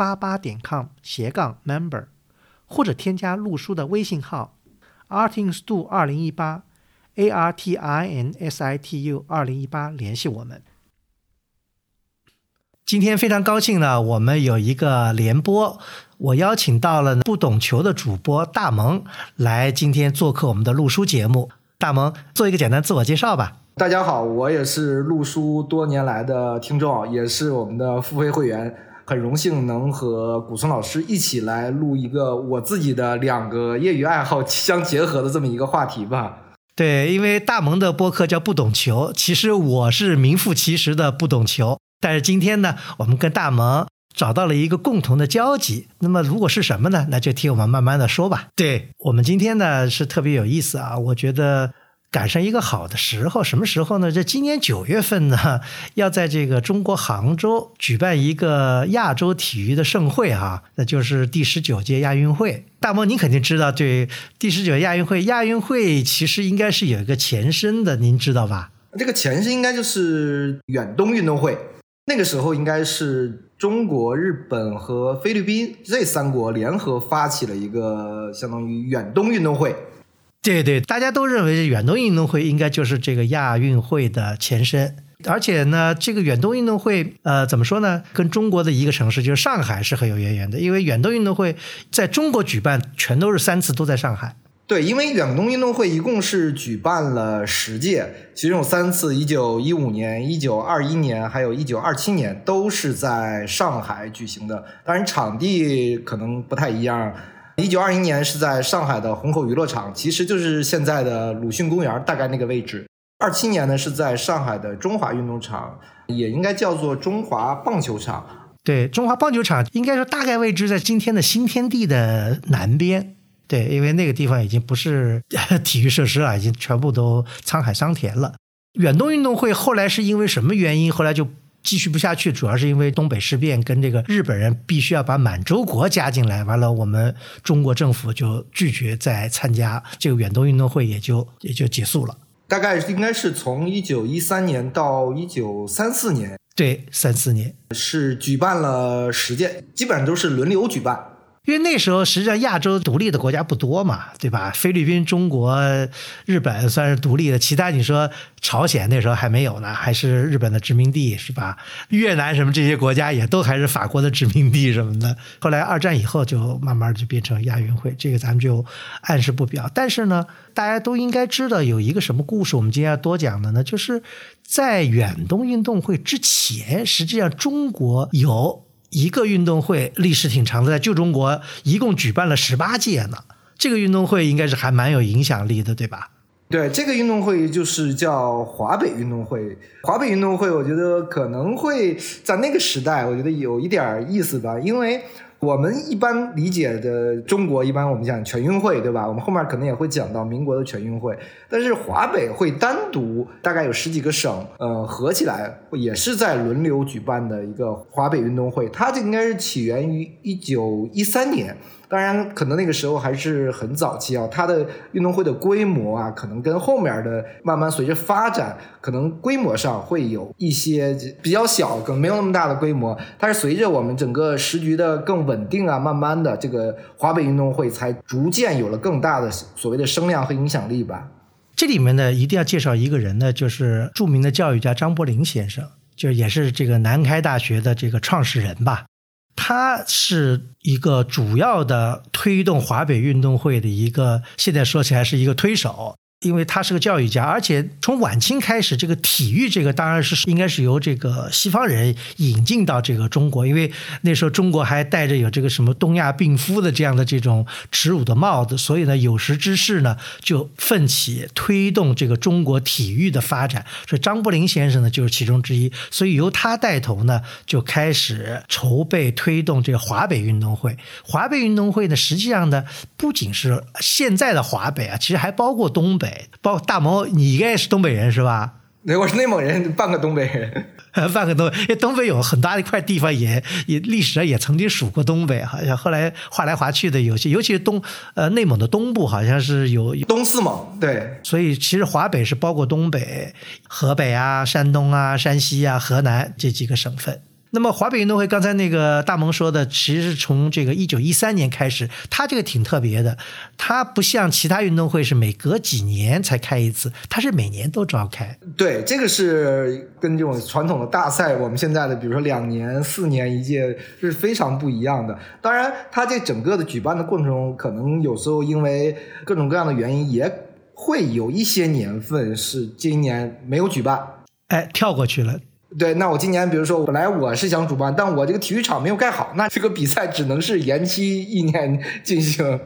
八八点 com 斜杠 member，或者添加陆叔的微信号 artinstu 二零一八 a r t i n s i t u 二零一八联系我们。今天非常高兴呢，我们有一个联播，我邀请到了不懂球的主播大萌来今天做客我们的录书节目。大萌做一个简单自我介绍吧。大家好，我也是陆叔多年来的听众，也是我们的付费会员。很荣幸能和古村老师一起来录一个我自己的两个业余爱好相结合的这么一个话题吧。对，因为大萌的播客叫不懂球，其实我是名副其实的不懂球。但是今天呢，我们跟大萌找到了一个共同的交集。那么如果是什么呢？那就听我们慢慢的说吧。对我们今天呢是特别有意思啊，我觉得。赶上一个好的时候，什么时候呢？这今年九月份呢，要在这个中国杭州举办一个亚洲体育的盛会哈，那就是第十九届亚运会。大梦，您肯定知道，对第十九亚运会，亚运会其实应该是有一个前身的，您知道吧？这个前身应该就是远东运动会，那个时候应该是中国、日本和菲律宾这三国联合发起了一个相当于远东运动会。对对，大家都认为远东运动会应该就是这个亚运会的前身，而且呢，这个远东运动会，呃，怎么说呢？跟中国的一个城市就是上海是很有渊源的，因为远东运动会在中国举办，全都是三次都在上海。对，因为远东运动会一共是举办了十届，其中有三次，一九一五年、一九二一年，还有一九二七年，都是在上海举行的。当然，场地可能不太一样。一九二一年是在上海的虹口娱乐场，其实就是现在的鲁迅公园，大概那个位置。二七年呢是在上海的中华运动场，也应该叫做中华棒球场。对，中华棒球场应该说大概位置在今天的新天地的南边。对，因为那个地方已经不是 体育设施了，已经全部都沧海桑田了。远东运动会后来是因为什么原因？后来就。继续不下去，主要是因为东北事变跟这个日本人必须要把满洲国加进来，完了我们中国政府就拒绝再参加这个远东运动会，也就也就结束了。大概应该是从一九一三年到一九三四年，对，三四年是举办了十届，基本上都是轮流举办。因为那时候实际上亚洲独立的国家不多嘛，对吧？菲律宾、中国、日本算是独立的，其他你说朝鲜那时候还没有呢，还是日本的殖民地，是吧？越南什么这些国家也都还是法国的殖民地什么的。后来二战以后就慢慢就变成亚运会，这个咱们就暗示不表。但是呢，大家都应该知道有一个什么故事，我们今天要多讲的呢，就是在远东运动会之前，实际上中国有。一个运动会历史挺长的，在旧中国一共举办了十八届呢。这个运动会应该是还蛮有影响力的，对吧？对，这个运动会就是叫华北运动会。华北运动会，我觉得可能会在那个时代，我觉得有一点意思吧，因为。我们一般理解的中国，一般我们讲全运会，对吧？我们后面可能也会讲到民国的全运会。但是华北会单独大概有十几个省，呃，合起来也是在轮流举办的一个华北运动会。它这应该是起源于一九一三年。当然，可能那个时候还是很早期啊，它的运动会的规模啊，可能跟后面的慢慢随着发展，可能规模上会有一些比较小，可能没有那么大的规模。但是随着我们整个时局的更稳定啊，慢慢的这个华北运动会才逐渐有了更大的所谓的声量和影响力吧。这里面呢，一定要介绍一个人呢，就是著名的教育家张伯苓先生，就也是这个南开大学的这个创始人吧。他是一个主要的推动华北运动会的一个，现在说起来是一个推手。因为他是个教育家，而且从晚清开始，这个体育这个当然是应该是由这个西方人引进到这个中国，因为那时候中国还戴着有这个什么东亚病夫的这样的这种耻辱的帽子，所以呢，有识之士呢就奋起推动这个中国体育的发展。所以张伯苓先生呢就是其中之一，所以由他带头呢就开始筹备推动这个华北运动会。华北运动会呢，实际上呢不仅是现在的华北啊，其实还包括东北。包括大毛，你应该也是东北人是吧？对，我是内蒙人，半个东北人，半个东。因为东北有很大一块地方，也也历史上也曾经属过东北，好像后来划来划去的有些，尤其是东呃内蒙的东部，好像是有东四蒙。对，所以其实华北是包括东北、河北啊、山东啊、山西啊、河南这几个省份。那么华北运动会，刚才那个大萌说的，其实是从这个一九一三年开始，它这个挺特别的，它不像其他运动会是每隔几年才开一次，它是每年都召开。对，这个是跟这种传统的大赛，我们现在的比如说两年、四年一届是非常不一样的。当然，它这整个的举办的过程中，可能有时候因为各种各样的原因，也会有一些年份是今年没有举办，哎，跳过去了。对，那我今年比如说，本来我是想主办，但我这个体育场没有盖好，那这个比赛只能是延期一年进行。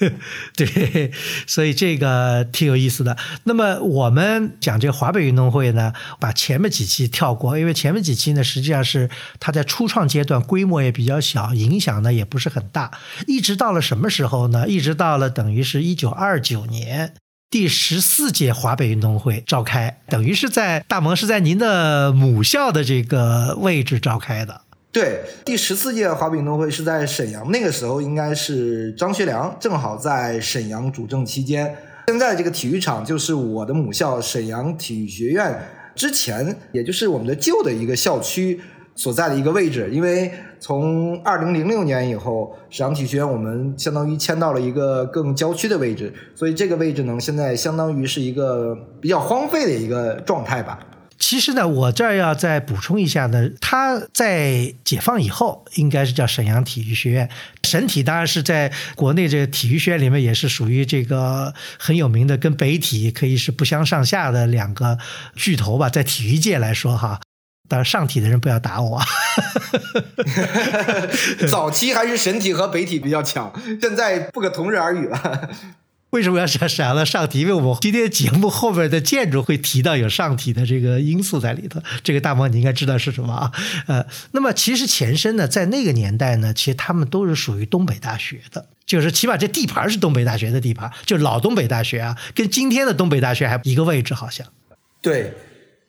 对，所以这个挺有意思的。那么我们讲这个华北运动会呢，把前面几期跳过，因为前面几期呢，实际上是它在初创阶段，规模也比较小，影响呢也不是很大。一直到了什么时候呢？一直到了等于是一九二九年。第十四届华北运动会召开，等于是在大蒙是在您的母校的这个位置召开的。对，第十四届华北运动会是在沈阳，那个时候应该是张学良正好在沈阳主政期间。现在这个体育场就是我的母校沈阳体育学院之前，也就是我们的旧的一个校区。所在的一个位置，因为从二零零六年以后，沈阳体育学院我们相当于迁到了一个更郊区的位置，所以这个位置呢，现在相当于是一个比较荒废的一个状态吧。其实呢，我这儿要再补充一下呢，它在解放以后应该是叫沈阳体育学院，沈体当然是在国内这个体育学院里面也是属于这个很有名的，跟北体可以是不相上下的两个巨头吧，在体育界来说哈。当然，上体的人不要打我。早期还是神体和北体比较强，现在不可同日而语了。为什么要想想到上体？因为我们今天节目后面的建筑会提到有上体的这个因素在里头。这个大毛你应该知道是什么啊？呃，那么其实前身呢，在那个年代呢，其实他们都是属于东北大学的，就是起码这地盘是东北大学的地盘，就老东北大学啊，跟今天的东北大学还一个位置，好像。对。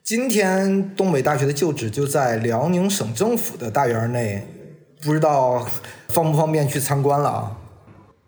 今天东北大学的旧址就在辽宁省政府的大院内，不知道方不方便去参观了啊？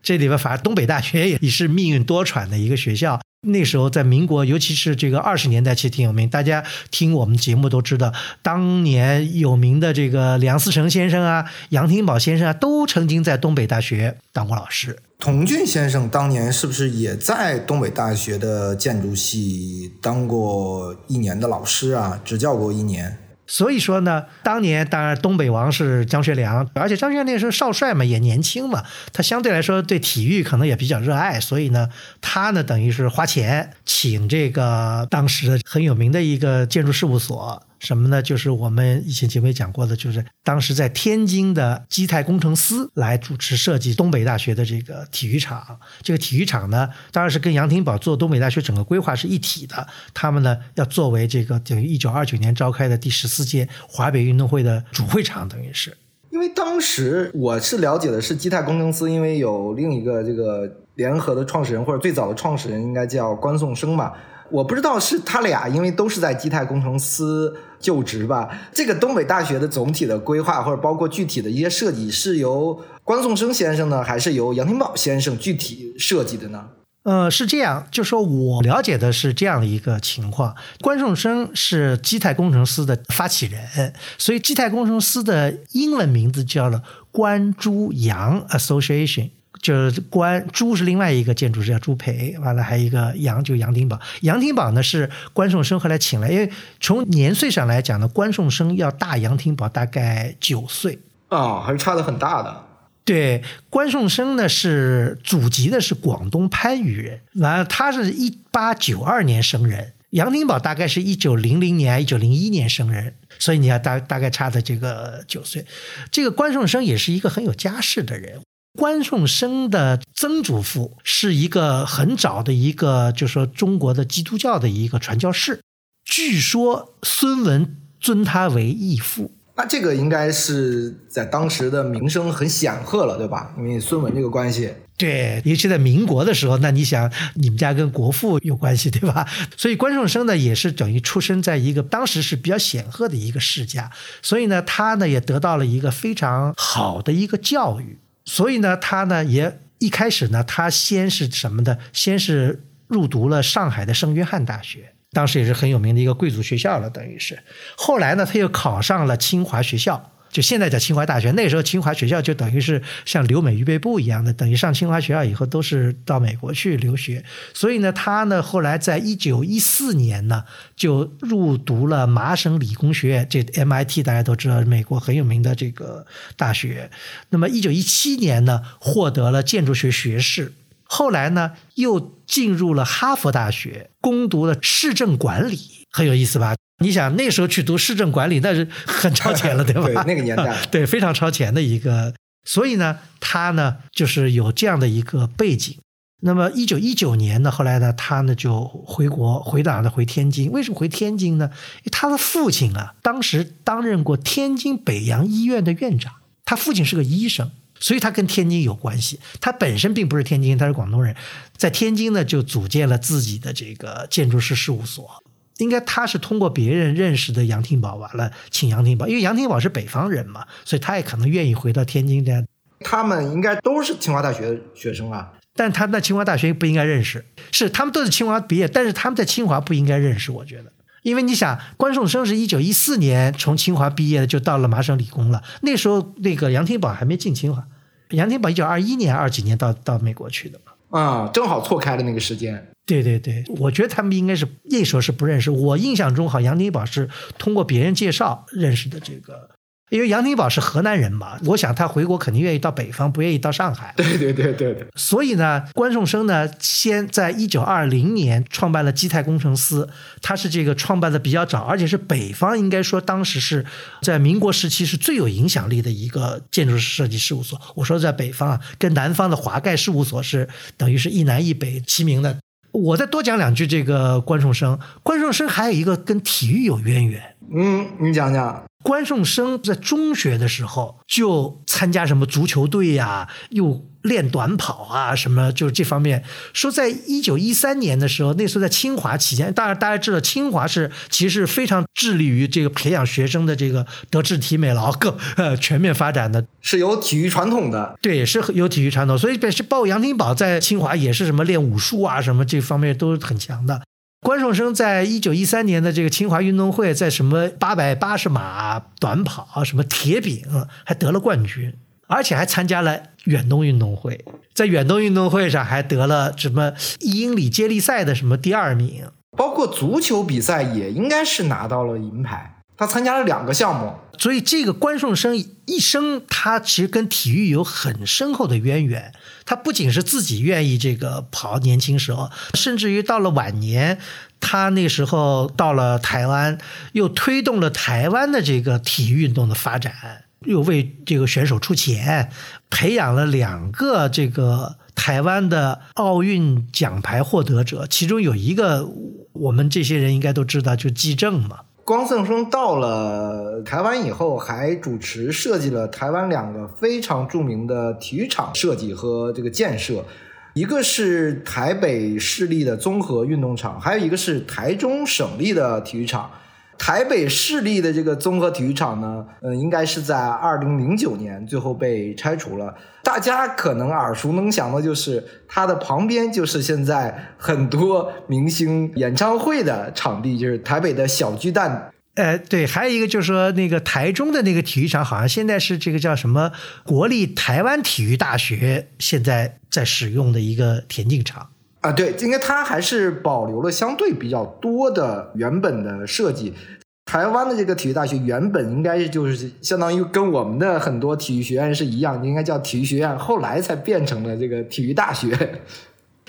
这里边反正东北大学也是命运多舛的一个学校。那时候在民国，尤其是这个二十年代，其实挺有名。大家听我们节目都知道，当年有名的这个梁思成先生啊、杨廷宝先生啊，都曾经在东北大学当过老师。童俊先生当年是不是也在东北大学的建筑系当过一年的老师啊？执教过一年。所以说呢，当年当然东北王是张学良，而且张学良那时候少帅嘛，也年轻嘛，他相对来说对体育可能也比较热爱，所以呢，他呢等于是花钱请这个当时的很有名的一个建筑事务所。什么呢？就是我们以前节目也讲过的，就是当时在天津的基泰工程师来主持设计东北大学的这个体育场。这个体育场呢，当然是跟杨廷宝做东北大学整个规划是一体的。他们呢，要作为这个等于一九二九年召开的第十四届华北运动会的主会场，等于是。因为当时我是了解的是基泰工程师，因为有另一个这个联合的创始人或者最早的创始人应该叫关颂声嘛。我不知道是他俩，因为都是在基泰工程司就职吧。这个东北大学的总体的规划，或者包括具体的一些设计，是由关颂声先生呢，还是由杨廷宝先生具体设计的呢？呃，是这样，就说我了解的是这样的一个情况：关颂声是基泰工程师的发起人，所以基泰工程师的英文名字叫了关朱杨 Association。就是关朱是另外一个建筑师叫朱培，完了还有一个杨就杨廷宝，杨廷宝呢是关颂声后来请来，因为从年岁上来讲呢，关颂声要大杨廷宝大概九岁啊，还是差的很大的。对，关颂生呢是祖籍的是广东番禺人，完了他是一八九二年生人，杨廷宝大概是一九零零年、一九零一年生人，所以你要大大概差的这个九岁。这个关颂生也是一个很有家世的人。关颂生的曾祖父是一个很早的一个，就说中国的基督教的一个传教士，据说孙文尊他为义父。那这个应该是在当时的名声很显赫了，对吧？因为孙文这个关系。对，尤其在民国的时候，那你想，你们家跟国父有关系，对吧？所以关颂生呢，也是等于出生在一个当时是比较显赫的一个世家，所以呢，他呢也得到了一个非常好的一个教育。所以呢，他呢也一开始呢，他先是什么的？先是入读了上海的圣约翰大学，当时也是很有名的一个贵族学校了，等于是。后来呢，他又考上了清华学校。就现在叫清华大学，那时候清华学校就等于是像留美预备部一样的，等于上清华学校以后都是到美国去留学。所以呢，他呢后来在一九一四年呢就入读了麻省理工学院，这 MIT 大家都知道，美国很有名的这个大学。那么一九一七年呢获得了建筑学学士，后来呢又进入了哈佛大学攻读了市政管理，很有意思吧？你想那时候去读市政管理，那是很超前了，对吧？对，那个年代，对，非常超前的一个。所以呢，他呢就是有这样的一个背景。那么，一九一九年呢，后来呢，他呢就回国，回哪呢？回天津。为什么回天津呢？他的父亲啊，当时担任过天津北洋医院的院长，他父亲是个医生，所以他跟天津有关系。他本身并不是天津，他是广东人，在天津呢就组建了自己的这个建筑师事务所。应该他是通过别人认识的杨廷宝，完了请杨廷宝，因为杨廷宝是北方人嘛，所以他也可能愿意回到天津这样。他们应该都是清华大学学生啊，但他在清华大学不应该认识，是他们都是清华毕业，但是他们在清华不应该认识，我觉得，因为你想，关颂生是一九一四年从清华毕业的，就到了麻省理工了，那时候那个杨廷宝还没进清华，杨廷宝一九二一年二几年到到美国去的嘛，啊，正好错开了那个时间。对对对，我觉得他们应该是那时候是不认识。我印象中，好杨廷宝是通过别人介绍认识的这个。因为杨廷宝是河南人嘛，我想他回国肯定愿意到北方，不愿意到上海。对对对对对。所以呢，关颂生呢，先在一九二零年创办了基泰工程司，他是这个创办的比较早，而且是北方应该说当时是在民国时期是最有影响力的一个建筑设计事务所。我说在北方啊，跟南方的华盖事务所是等于是一南一北齐名的。我再多讲两句，这个关颂生，关颂生还有一个跟体育有渊源。嗯，你讲讲。关颂生在中学的时候就参加什么足球队呀，又。练短跑啊，什么就是这方面。说在一九一三年的时候，那时候在清华期间，当然大家知道，清华是其实非常致力于这个培养学生的这个德智体美劳各呃全面发展的，是有体育传统的。对，是有体育传统，所以是包括杨廷宝在清华也是什么练武术啊，什么这方面都很强的。关颂生在一九一三年的这个清华运动会，在什么八百八十码短跑、什么铁饼，还得了冠军。而且还参加了远东运动会，在远东运动会上还得了什么一英里接力赛的什么第二名，包括足球比赛也应该是拿到了银牌。他参加了两个项目，所以这个关颂生一生他其实跟体育有很深厚的渊源。他不仅是自己愿意这个跑，年轻时候，甚至于到了晚年，他那时候到了台湾，又推动了台湾的这个体育运动的发展。又为这个选手出钱，培养了两个这个台湾的奥运奖牌获得者，其中有一个我们这些人应该都知道，就季正嘛。光胜生到了台湾以后，还主持设计了台湾两个非常著名的体育场设计和这个建设，一个是台北市立的综合运动场，还有一个是台中省立的体育场。台北市立的这个综合体育场呢，嗯，应该是在二零零九年最后被拆除了。大家可能耳熟能详的就是它的旁边就是现在很多明星演唱会的场地，就是台北的小巨蛋。呃，对，还有一个就是说那个台中的那个体育场，好像现在是这个叫什么国立台湾体育大学现在在使用的一个田径场。啊，对，应该它还是保留了相对比较多的原本的设计。台湾的这个体育大学原本应该就是相当于跟我们的很多体育学院是一样，应该叫体育学院，后来才变成了这个体育大学。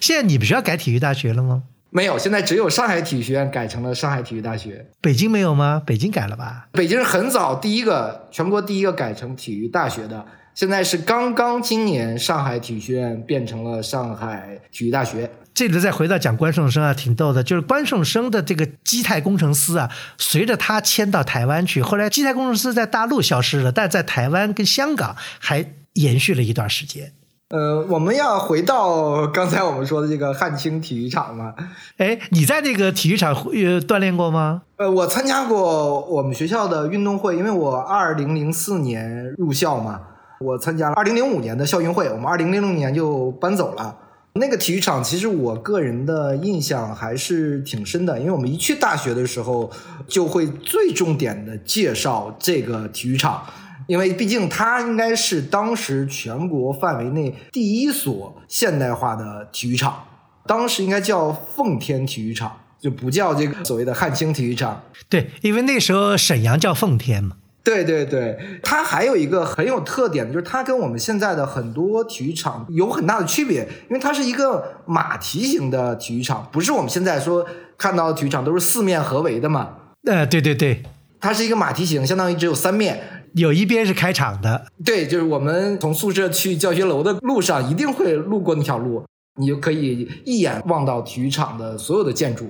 现在你们学校改体育大学了吗？没有，现在只有上海体育学院改成了上海体育大学。北京没有吗？北京改了吧？北京是很早第一个，全国第一个改成体育大学的。现在是刚刚今年上海体育学院变成了上海体育大学。这里再回到讲关胜生啊，挺逗的，就是关胜生的这个基泰工程师啊，随着他迁到台湾去，后来基泰工程师在大陆消失了，但在台湾跟香港还延续了一段时间。呃，我们要回到刚才我们说的这个汉青体育场嘛？哎，你在那个体育场呃锻炼过吗？呃，我参加过我们学校的运动会，因为我二零零四年入校嘛，我参加了二零零五年的校运会，我们二零零六年就搬走了。那个体育场其实我个人的印象还是挺深的，因为我们一去大学的时候就会最重点的介绍这个体育场。因为毕竟它应该是当时全国范围内第一所现代化的体育场，当时应该叫奉天体育场，就不叫这个所谓的汉青体育场。对，因为那时候沈阳叫奉天嘛。对对对，它还有一个很有特点的，就是它跟我们现在的很多体育场有很大的区别，因为它是一个马蹄形的体育场，不是我们现在说看到的体育场都是四面合围的嘛。呃，对对对，它是一个马蹄形，相当于只有三面。有一边是开场的，对，就是我们从宿舍去教学楼的路上，一定会路过那条路，你就可以一眼望到体育场的所有的建筑。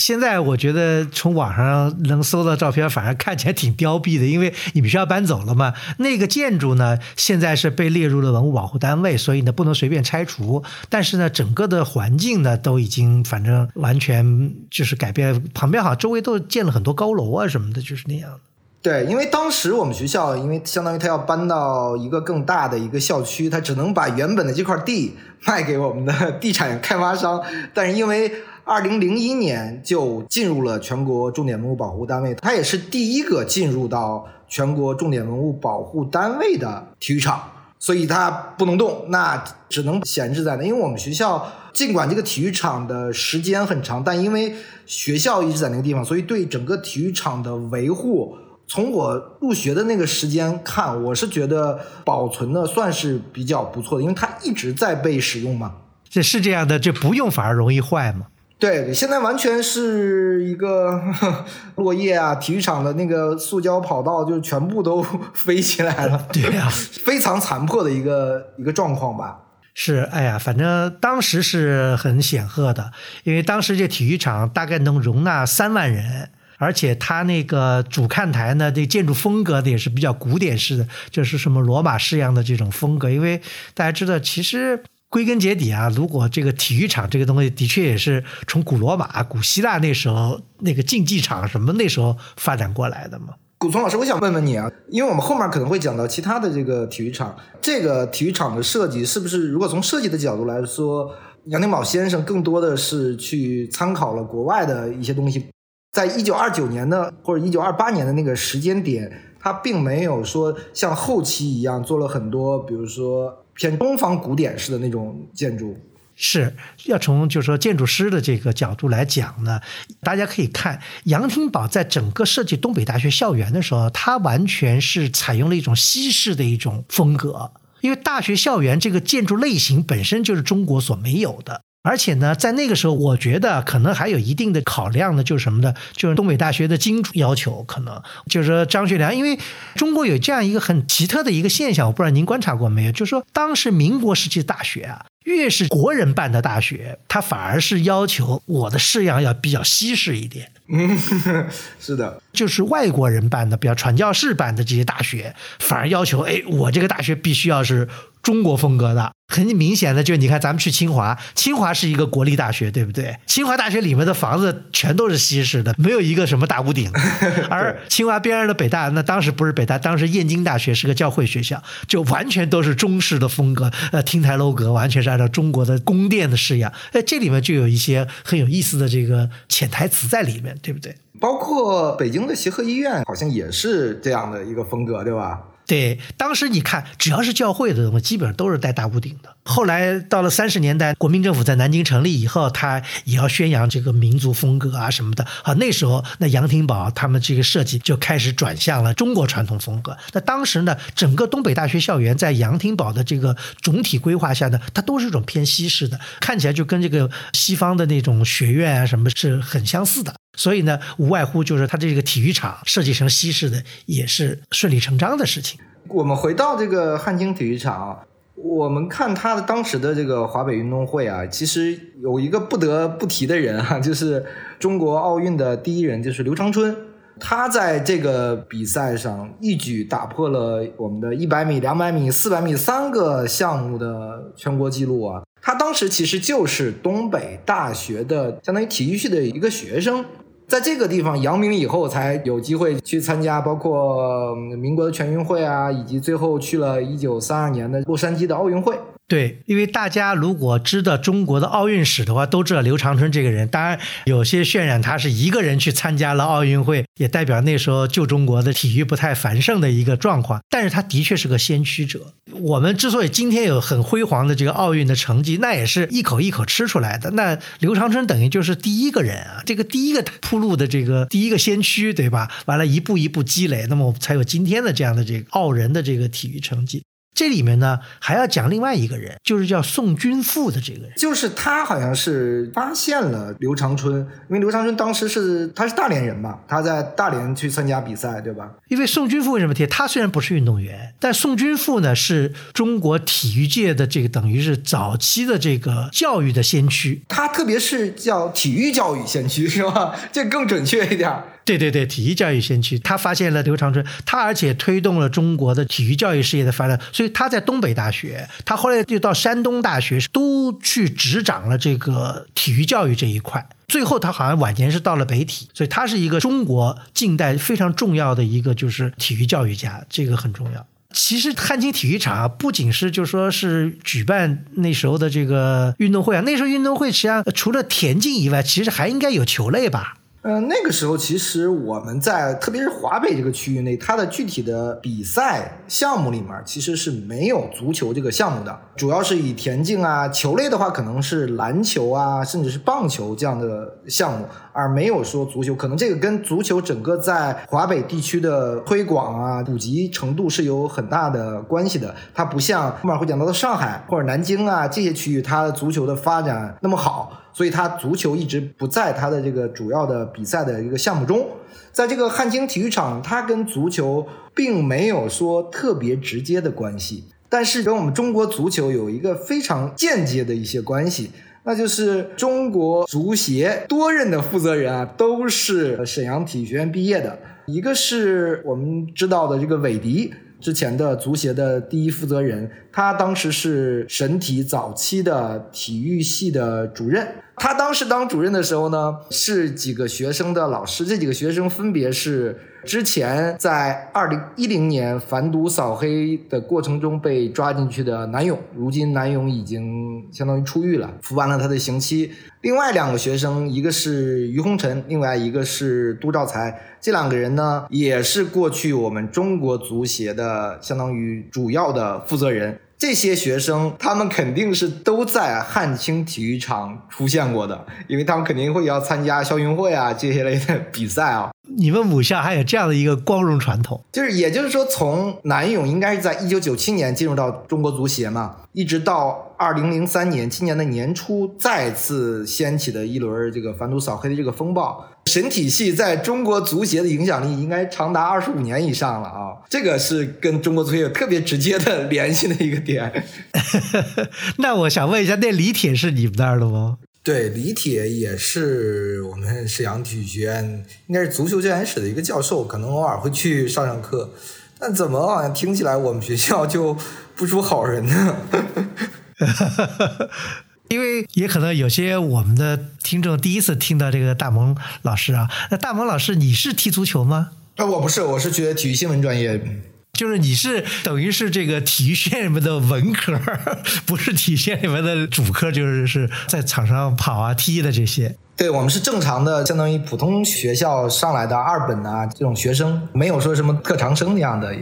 现在我觉得从网上能搜到照片，反而看起来挺凋敝的，因为你们学校搬走了嘛。那个建筑呢，现在是被列入了文物保护单位，所以呢不能随便拆除。但是呢，整个的环境呢都已经反正完全就是改变，旁边好像周围都建了很多高楼啊什么的，就是那样。对，因为当时我们学校，因为相当于他要搬到一个更大的一个校区，他只能把原本的这块地卖给我们的地产开发商。但是因为二零零一年就进入了全国重点文物保护单位，它也是第一个进入到全国重点文物保护单位的体育场，所以它不能动，那只能闲置在那。因为我们学校尽管这个体育场的时间很长，但因为学校一直在那个地方，所以对整个体育场的维护。从我入学的那个时间看，我是觉得保存的算是比较不错的，因为它一直在被使用嘛。这是这样的，这不用反而容易坏吗？对，现在完全是一个 落叶啊，体育场的那个塑胶跑道就全部都 飞起来了。对呀，非常残破的一个一个状况吧。是，哎呀，反正当时是很显赫的，因为当时这体育场大概能容纳三万人。而且它那个主看台呢，这建筑风格的也是比较古典式的，就是什么罗马式样的这种风格。因为大家知道，其实归根结底啊，如果这个体育场这个东西的确也是从古罗马、古希腊那时候那个竞技场什么那时候发展过来的嘛。古松老师，我想问问你啊，因为我们后面可能会讲到其他的这个体育场，这个体育场的设计是不是，如果从设计的角度来说，杨廷宝先生更多的是去参考了国外的一些东西？在一九二九年的或者一九二八年的那个时间点，他并没有说像后期一样做了很多，比如说偏东方古典式的那种建筑。是要从就是说建筑师的这个角度来讲呢，大家可以看杨廷宝在整个设计东北大学校园的时候，他完全是采用了一种西式的一种风格，因为大学校园这个建筑类型本身就是中国所没有的。而且呢，在那个时候，我觉得可能还有一定的考量呢，就是什么呢？就是东北大学的金主要求，可能就是说张学良，因为中国有这样一个很奇特的一个现象，我不知道您观察过没有？就是说，当时民国时期的大学啊，越是国人办的大学，他反而是要求我的式样要比较西式一点。嗯，是的，就是外国人办的，比较传教士办的这些大学，反而要求，哎，我这个大学必须要是。中国风格的，很明显的就是，你看咱们去清华，清华是一个国立大学，对不对？清华大学里面的房子全都是西式的，没有一个什么大屋顶。而清华边上的北大，那当时不是北大，当时燕京大学是个教会学校，就完全都是中式的风格，呃，亭台楼阁完全是按照中国的宫殿的式样。哎，这里面就有一些很有意思的这个潜台词在里面，对不对？包括北京的协和医院，好像也是这样的一个风格，对吧？对，当时你看，只要是教会的东西，基本上都是带大屋顶的。后来到了三十年代，国民政府在南京成立以后，他也要宣扬这个民族风格啊什么的。好，那时候那杨廷宝他们这个设计就开始转向了中国传统风格。那当时呢，整个东北大学校园在杨廷宝的这个总体规划下呢，它都是一种偏西式的，看起来就跟这个西方的那种学院啊什么是很相似的。所以呢，无外乎就是它这个体育场设计成西式的，也是顺理成章的事情。我们回到这个汉京体育场，我们看他的当时的这个华北运动会啊，其实有一个不得不提的人啊，就是中国奥运的第一人，就是刘长春。他在这个比赛上一举打破了我们的一百米、两百米、四百米三个项目的全国纪录啊！他当时其实就是东北大学的相当于体育系的一个学生。在这个地方扬名以后，才有机会去参加包括民国的全运会啊，以及最后去了一九三二年的洛杉矶的奥运会。对，因为大家如果知道中国的奥运史的话，都知道刘长春这个人。当然，有些渲染他是一个人去参加了奥运会，也代表那时候旧中国的体育不太繁盛的一个状况。但是他的确是个先驱者。我们之所以今天有很辉煌的这个奥运的成绩，那也是一口一口吃出来的。那刘长春等于就是第一个人啊，这个第一个铺路的这个第一个先驱，对吧？完了，一步一步积累，那么我们才有今天的这样的这个傲人的这个体育成绩。这里面呢，还要讲另外一个人，就是叫宋君富的这个人，就是他好像是发现了刘长春，因为刘长春当时是他是大连人嘛，他在大连去参加比赛，对吧？因为宋君富为什么提？他虽然不是运动员，但宋君富呢是中国体育界的这个等于是早期的这个教育的先驱，他特别是叫体育教育先驱，是吧？这更准确一点。对对对，体育教育先驱，他发现了刘长春，他而且推动了中国的体育教育事业的发展，所以他在东北大学，他后来又到山东大学，都去执掌了这个体育教育这一块。最后他好像晚年是到了北体，所以他是一个中国近代非常重要的一个就是体育教育家，这个很重要。其实汉津体育场啊，不仅是就说是举办那时候的这个运动会啊，那时候运动会实际上除了田径以外，其实还应该有球类吧。嗯，那个时候其实我们在特别是华北这个区域内，它的具体的比赛项目里面其实是没有足球这个项目的，主要是以田径啊、球类的话可能是篮球啊，甚至是棒球这样的项目，而没有说足球。可能这个跟足球整个在华北地区的推广啊、普及程度是有很大的关系的。它不像后面会讲到的上海或者南京啊这些区域，它的足球的发展那么好。所以，它足球一直不在它的这个主要的比赛的一个项目中。在这个汉京体育场，它跟足球并没有说特别直接的关系，但是跟我们中国足球有一个非常间接的一些关系，那就是中国足协多任的负责人啊，都是沈阳体育学院毕业的。一个是我们知道的这个韦迪。之前的足协的第一负责人，他当时是沈体早期的体育系的主任。他当时当主任的时候呢，是几个学生的老师。这几个学生分别是之前在二零一零年反毒扫黑的过程中被抓进去的南勇，如今南勇已经相当于出狱了，服完了他的刑期。另外两个学生，一个是于洪臣，另外一个是杜兆才。这两个人呢，也是过去我们中国足协的相当于主要的负责人。这些学生，他们肯定是都在汉青体育场出现过的，因为他们肯定会要参加校运会啊这些类的比赛啊。你们母校还有这样的一个光荣传统，就是，也就是说，从南勇应该是在一九九七年进入到中国足协嘛，一直到二零零三年，今年的年初再次掀起的一轮这个反赌扫黑的这个风暴。神体系在中国足协的影响力应该长达二十五年以上了啊！这个是跟中国足协有特别直接的联系的一个点。那我想问一下，那李铁是你们那儿的吗？对，李铁也是我们沈阳体育学院，应该是足球教研室的一个教授，可能偶尔会去上上课。但怎么好像听起来我们学校就不出好人呢？因为也可能有些我们的听众第一次听到这个大萌老师啊，那大萌老师你是踢足球吗？啊，我不是，我是学体育新闻专业，就是你是等于是这个体育学院里面的文科，不是体育学院里面的主科，就是是在场上跑啊踢的这些。对我们是正常的，相当于普通学校上来的二本啊这种学生，没有说什么特长生那样的。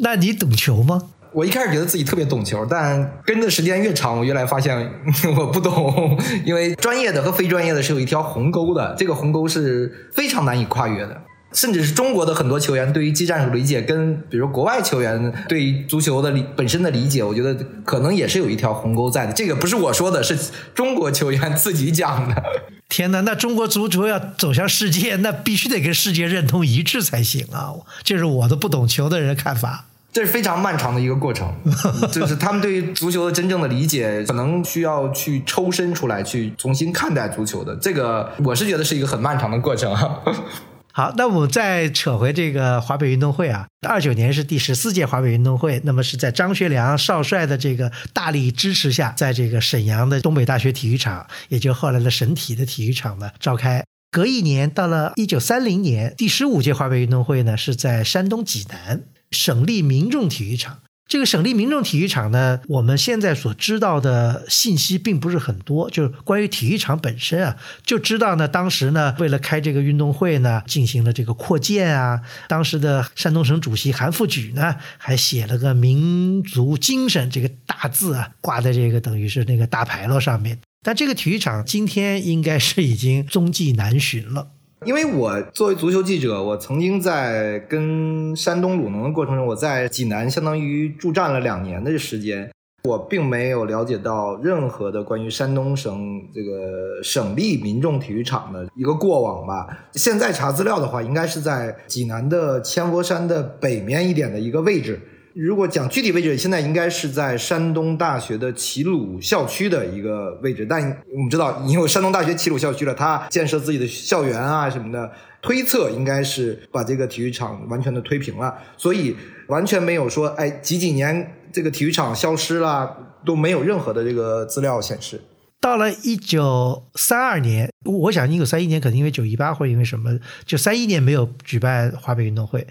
那你懂球吗？我一开始觉得自己特别懂球，但跟的时间越长，我越来发现 我不懂，因为专业的和非专业的是有一条鸿沟的，这个鸿沟是非常难以跨越的。甚至是中国的很多球员对于技战术理解，跟比如国外球员对于足球的理本身的理解，我觉得可能也是有一条鸿沟在的。这个不是我说的，是中国球员自己讲的。天哪，那中国足球要走向世界，那必须得跟世界认同一致才行啊！这是我的不懂球的人看法。这是非常漫长的一个过程，就是他们对于足球的真正的理解，可能需要去抽身出来，去重新看待足球的。这个我是觉得是一个很漫长的过程。好，那我们再扯回这个华北运动会啊，二九年是第十四届华北运动会，那么是在张学良少帅的这个大力支持下，在这个沈阳的东北大学体育场，也就后来的沈体的体育场呢召开。隔一年，到了一九三零年，第十五届华北运动会呢是在山东济南省立民众体育场。这个省立民众体育场呢，我们现在所知道的信息并不是很多，就是关于体育场本身啊，就知道呢，当时呢，为了开这个运动会呢，进行了这个扩建啊。当时的山东省主席韩复榘呢，还写了个“民族精神”这个大字啊，挂在这个等于是那个大牌楼上面。但这个体育场今天应该是已经踪迹难寻了。因为我作为足球记者，我曾经在跟山东鲁能的过程中，我在济南相当于驻站了两年的时间，我并没有了解到任何的关于山东省这个省立民众体育场的一个过往吧。现在查资料的话，应该是在济南的千佛山的北面一点的一个位置。如果讲具体位置，现在应该是在山东大学的齐鲁校区的一个位置。但我们知道，因为山东大学齐鲁校区了，它建设自己的校园啊什么的，推测应该是把这个体育场完全的推平了。所以完全没有说，哎，几几年这个体育场消失了，都没有任何的这个资料显示。到了一九三二年，我想一九三一年可能因为九一八或者因为什么，就三一年没有举办华北运动会。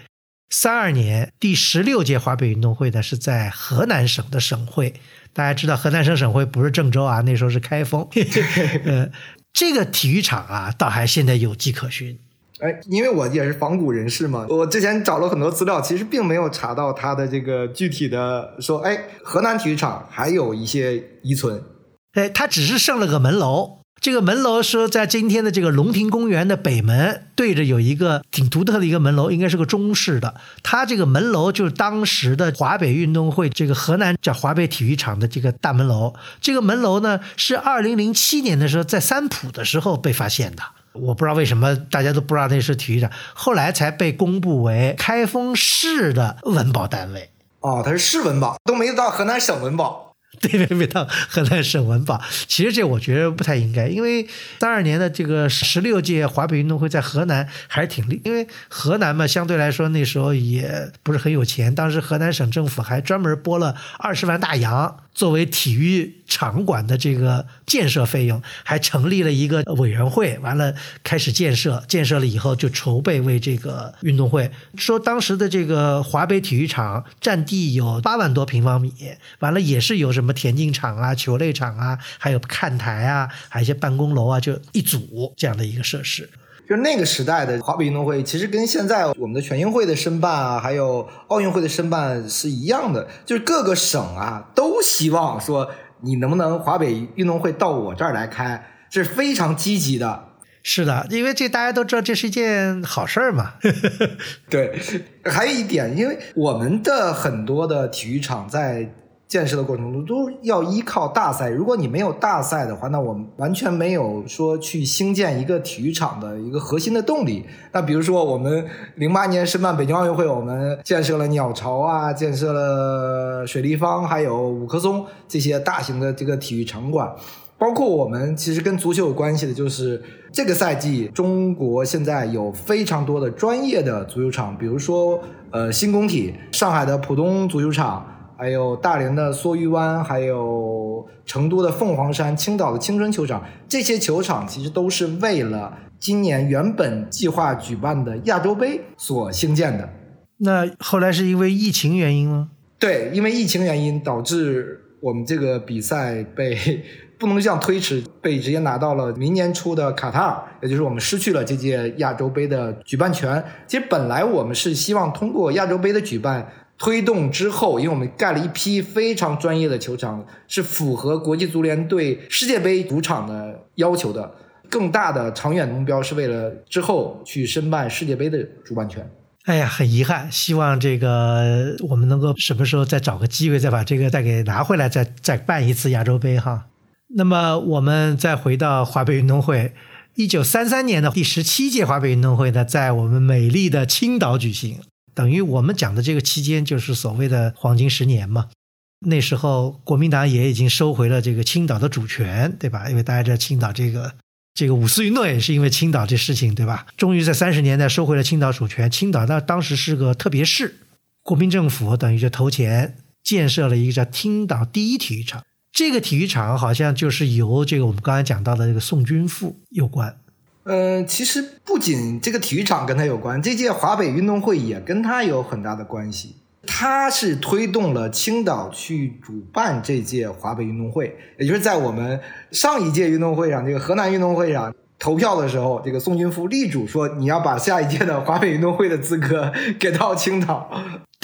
三二年第十六届华北运动会呢，是在河南省的省会。大家知道，河南省省会不是郑州啊，那时候是开封。呃，这个体育场啊，倒还现在有迹可循。哎，因为我也是仿古人士嘛，我之前找了很多资料，其实并没有查到它的这个具体的说，哎，河南体育场还有一些遗存。哎，它只是剩了个门楼。这个门楼说，在今天的这个龙庭公园的北门对着有一个挺独特的一个门楼，应该是个中式的。它这个门楼就是当时的华北运动会这个河南叫华北体育场的这个大门楼。这个门楼呢，是二零零七年的时候在三浦的时候被发现的。我不知道为什么大家都不知道那是体育场，后来才被公布为开封市的文保单位。哦，它是市文保，都没到河南省文保。那边，没到河南省文保，其实这我觉得不太应该，因为三二年的这个十六届华北运动会在河南还是挺厉，因为河南嘛相对来说那时候也不是很有钱，当时河南省政府还专门拨了二十万大洋。作为体育场馆的这个建设费用，还成立了一个委员会，完了开始建设，建设了以后就筹备为这个运动会。说当时的这个华北体育场占地有八万多平方米，完了也是有什么田径场啊、球类场啊，还有看台啊，还有一些办公楼啊，就一组这样的一个设施。就那个时代的华北运动会，其实跟现在我们的全运会的申办啊，还有奥运会的申办是一样的，就是各个省啊都希望说，你能不能华北运动会到我这儿来开，是非常积极的。是的，因为这大家都知道，这是一件好事儿嘛。对，还有一点，因为我们的很多的体育场在。建设的过程中都要依靠大赛，如果你没有大赛的话，那我们完全没有说去兴建一个体育场的一个核心的动力。那比如说，我们零八年申办北京奥运会，我们建设了鸟巢啊，建设了水立方，还有五棵松这些大型的这个体育场馆。包括我们其实跟足球有关系的，就是这个赛季中国现在有非常多的专业的足球场，比如说呃新工体、上海的浦东足球场。还有大连的梭鱼湾，还有成都的凤凰山、青岛的青春球场，这些球场其实都是为了今年原本计划举办的亚洲杯所兴建的。那后来是因为疫情原因吗？对，因为疫情原因导致我们这个比赛被不能这样推迟，被直接拿到了明年初的卡塔尔，也就是我们失去了这届亚洲杯的举办权。其实本来我们是希望通过亚洲杯的举办。推动之后，因为我们盖了一批非常专业的球场，是符合国际足联对世界杯主场的要求的。更大的长远目标是为了之后去申办世界杯的主办权。哎呀，很遗憾，希望这个我们能够什么时候再找个机会，再把这个再给拿回来，再再办一次亚洲杯哈。那么我们再回到华北运动会，一九三三年的第十七届华北运动会呢，在我们美丽的青岛举行。等于我们讲的这个期间，就是所谓的黄金十年嘛。那时候国民党也已经收回了这个青岛的主权，对吧？因为大家知道青岛这个这个五四运动也是因为青岛这事情，对吧？终于在三十年代收回了青岛主权。青岛那当时是个特别市，国民政府等于就投钱建设了一个叫青岛第一体育场。这个体育场好像就是由这个我们刚才讲到的这个宋军富有关。嗯，其实不仅这个体育场跟他有关，这届华北运动会也跟他有很大的关系。他是推动了青岛去主办这届华北运动会，也就是在我们上一届运动会上，这个河南运动会上投票的时候，这个宋军富力主说你要把下一届的华北运动会的资格 给到青岛。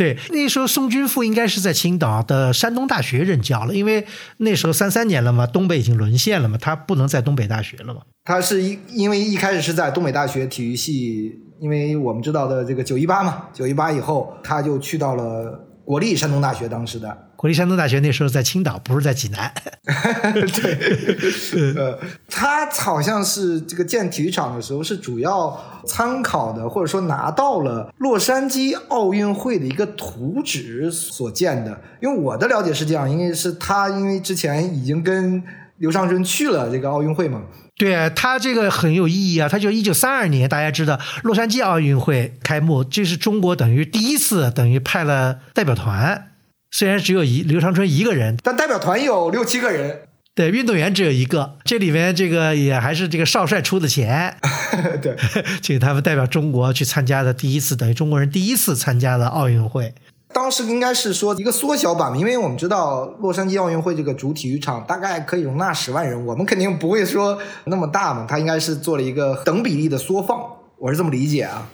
对，那时候宋君富应该是在青岛的山东大学任教了，因为那时候三三年了嘛，东北已经沦陷了嘛，他不能在东北大学了嘛。他是一因为一开始是在东北大学体育系，因为我们知道的这个九一八嘛，九一八以后他就去到了国立山东大学，当时的国立山东大学那时候在青岛，不是在济南。对，呃，他好像是这个建体育场的时候是主要。参考的或者说拿到了洛杉矶奥运会的一个图纸所建的，因为我的了解是这样，因为是他因为之前已经跟刘长春去了这个奥运会嘛。对他这个很有意义啊，他就一九三二年，大家知道洛杉矶奥运会开幕，这是中国等于第一次等于派了代表团，虽然只有一刘长春一个人，但代表团有六七个人。对，运动员只有一个，这里面这个也还是这个少帅出的钱，对，请他们代表中国去参加的第一次，等于中国人第一次参加的奥运会。当时应该是说一个缩小版，因为我们知道洛杉矶奥运会这个主体育场大概可以容纳十万人，我们肯定不会说那么大嘛，它应该是做了一个等比例的缩放，我是这么理解啊。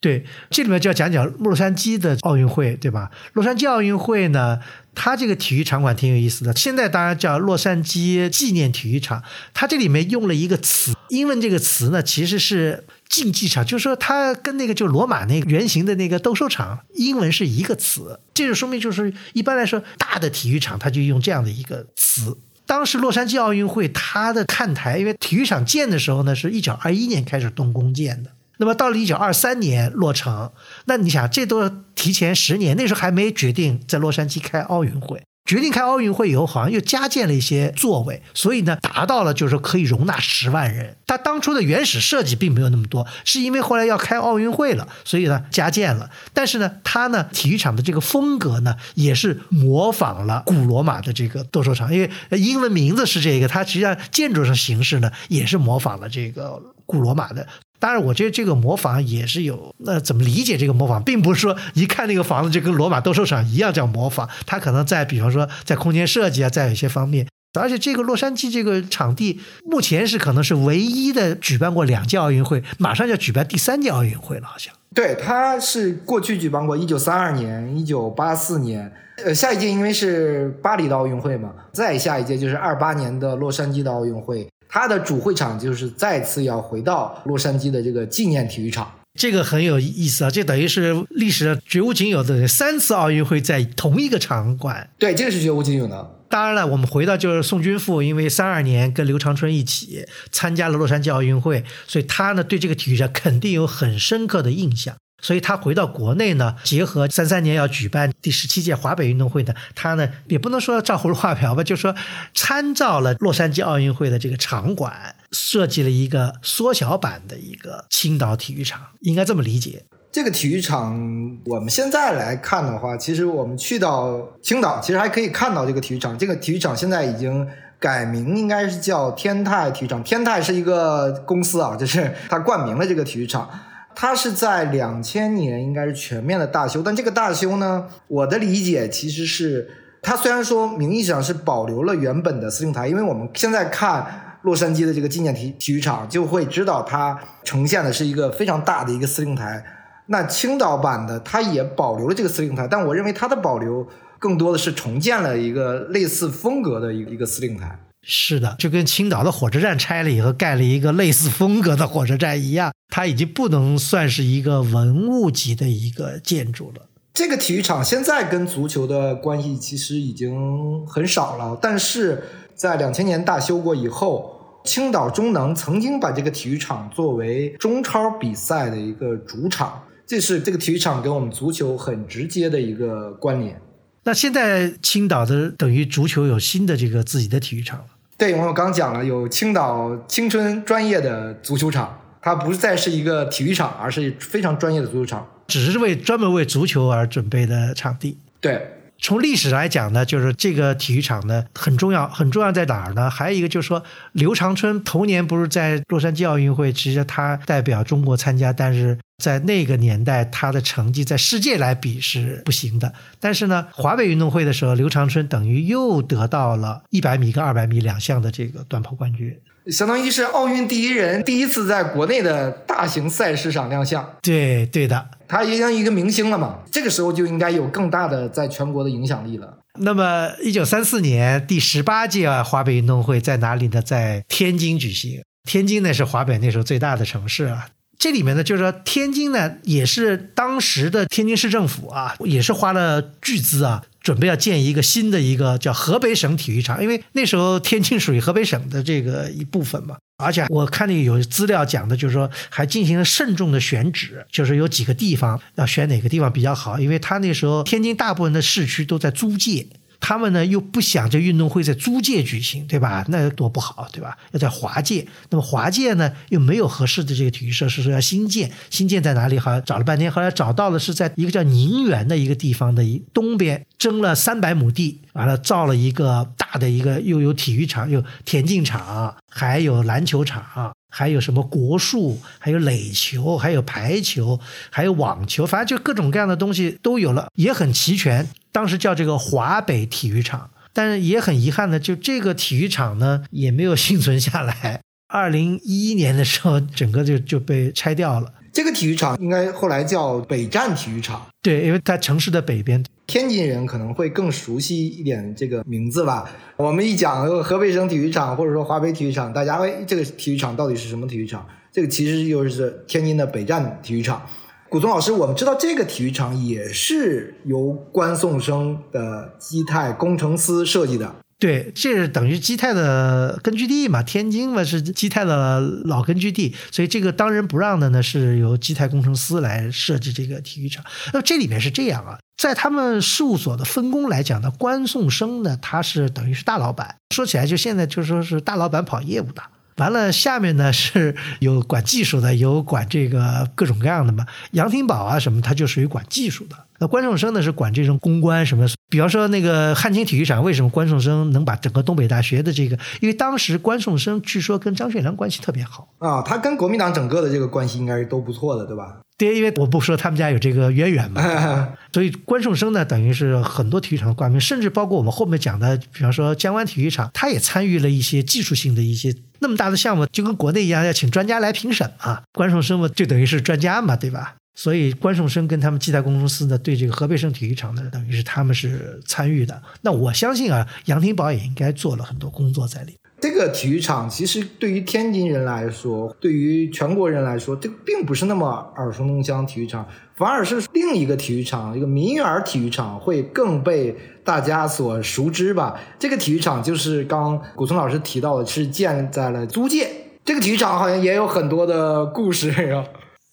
对，这里面就要讲讲洛杉矶的奥运会，对吧？洛杉矶奥运会呢，它这个体育场馆挺有意思的。现在当然叫洛杉矶纪念体育场，它这里面用了一个词，英文这个词呢其实是竞技场，就是说它跟那个就罗马那个圆形的那个斗兽场，英文是一个词。这就说明就是一般来说大的体育场，它就用这样的一个词。当时洛杉矶奥运会它的看台，因为体育场建的时候呢是一九二一年开始动工建的。那么到了一九二三年落成，那你想这都提前十年，那时候还没决定在洛杉矶开奥运会。决定开奥运会以后，好像又加建了一些座位，所以呢，达到了就是说可以容纳十万人。它当初的原始设计并没有那么多，是因为后来要开奥运会了，所以呢加建了。但是呢，它呢体育场的这个风格呢，也是模仿了古罗马的这个斗兽场，因为英文名字是这个，它实际上建筑上形式呢也是模仿了这个古罗马的。当然，我觉得这个模仿也是有，那怎么理解这个模仿，并不是说一看那个房子就跟罗马斗兽场一样叫模仿，它可能在比方说在空间设计啊，在有些方面，而且这个洛杉矶这个场地目前是可能是唯一的举办过两届奥运会，马上就要举办第三届奥运会了，好像。对，它是过去举办过一九三二年、一九八四年，呃，下一届因为是巴黎的奥运会嘛，再下一届就是二八年的洛杉矶的奥运会。它的主会场就是再次要回到洛杉矶的这个纪念体育场，这个很有意思啊！这等于是历史上绝无仅有的三次奥运会在同一个场馆。对，这个是绝无仅有的。当然了，我们回到就是宋军富，因为三二年跟刘长春一起参加了洛杉矶奥运会，所以他呢对这个体育场肯定有很深刻的印象。所以他回到国内呢，结合三三年要举办第十七届华北运动会的，他呢也不能说照葫芦画瓢吧，就说参照了洛杉矶奥运会的这个场馆，设计了一个缩小版的一个青岛体育场，应该这么理解。这个体育场我们现在来看的话，其实我们去到青岛，其实还可以看到这个体育场。这个体育场现在已经改名，应该是叫天泰体育场。天泰是一个公司啊，就是它冠名了这个体育场。它是在两千年应该是全面的大修，但这个大修呢，我的理解其实是，它虽然说名义上是保留了原本的司令台，因为我们现在看洛杉矶的这个纪念体体育场，就会知道它呈现的是一个非常大的一个司令台。那青岛版的它也保留了这个司令台，但我认为它的保留更多的是重建了一个类似风格的一一个司令台。是的，就跟青岛的火车站拆了以后盖了一个类似风格的火车站一样，它已经不能算是一个文物级的一个建筑了。这个体育场现在跟足球的关系其实已经很少了，但是在两千年大修过以后，青岛中能曾经把这个体育场作为中超比赛的一个主场，这是这个体育场跟我们足球很直接的一个关联。那现在青岛的等于足球有新的这个自己的体育场了。对，我刚讲了，有青岛青春专业的足球场，它不再是一个体育场，而是非常专业的足球场，只是为专门为足球而准备的场地。对。从历史来讲呢，就是这个体育场呢很重要，很重要在哪儿呢？还有一个就是说，刘长春头年不是在洛杉矶奥运会，其实他代表中国参加，但是在那个年代他的成绩在世界来比是不行的。但是呢，华北运动会的时候，刘长春等于又得到了一百米跟二百米两项的这个短跑冠军。相当于是奥运第一人，第一次在国内的大型赛事上亮相。对，对的，他也像一个明星了嘛。这个时候就应该有更大的在全国的影响力了。那么，一九三四年第十八届华北运动会在哪里呢？在天津举行。天津呢是华北那时候最大的城市啊。这里面呢，就是说天津呢也是当时的天津市政府啊，也是花了巨资啊。准备要建一个新的一个叫河北省体育场，因为那时候天津属于河北省的这个一部分嘛。而且我看那有资料讲的，就是说还进行了慎重的选址，就是有几个地方要选哪个地方比较好，因为他那时候天津大部分的市区都在租界。他们呢又不想这运动会在租界举行，对吧？那多不好，对吧？要在华界。那么华界呢又没有合适的这个体育设施，说要新建。新建在哪里？好像找了半天，后来找到了是在一个叫宁远的一个地方的东边，征了三百亩地，完了造了一个大的一个，又有体育场，有田径场，还有篮球场，还有什么国术，还有垒球，还有排球，还有网球，反正就各种各样的东西都有了，也很齐全。当时叫这个华北体育场，但是也很遗憾的，就这个体育场呢也没有幸存下来。二零一一年的时候，整个就就被拆掉了。这个体育场应该后来叫北站体育场，对，因为在城市的北边。天津人可能会更熟悉一点这个名字吧。我们一讲河北省体育场或者说华北体育场，大家哎，这个体育场到底是什么体育场？这个其实就是天津的北站体育场。古松老师，我们知道这个体育场也是由关颂声的基泰工程师设计的。对，这是等于基泰的根据地嘛，天津嘛是基泰的老根据地，所以这个当仁不让的呢是由基泰工程师来设计这个体育场。那这里面是这样啊，在他们事务所的分工来讲呢，关颂声呢他是等于是大老板，说起来就现在就说是大老板跑业务的。完了，下面呢是有管技术的，有管这个各种各样的嘛。杨廷宝啊什么，他就属于管技术的。那关颂声呢是管这种公关什么。比方说那个汉清体育场，为什么关颂声能把整个东北大学的这个？因为当时关颂声据说跟张学良关系特别好啊，他跟国民党整个的这个关系应该是都不错的，对吧？对，因为我不说他们家有这个渊源嘛，所以关颂声呢，等于是很多体育场的冠名，甚至包括我们后面讲的，比方说江湾体育场，他也参与了一些技术性的一些那么大的项目，就跟国内一样，要请专家来评审嘛。关颂声嘛，就等于是专家嘛，对吧？所以关颂声跟他们基泰公司呢，对这个河北省体育场呢，等于是他们是参与的。那我相信啊，杨廷宝也应该做了很多工作在里。这个体育场其实对于天津人来说，对于全国人来说，这并不是那么耳熟能详。体育场反而是另一个体育场，一个民园体育场会更被大家所熟知吧。这个体育场就是刚古松老师提到的，是建在了租界。这个体育场好像也有很多的故事啊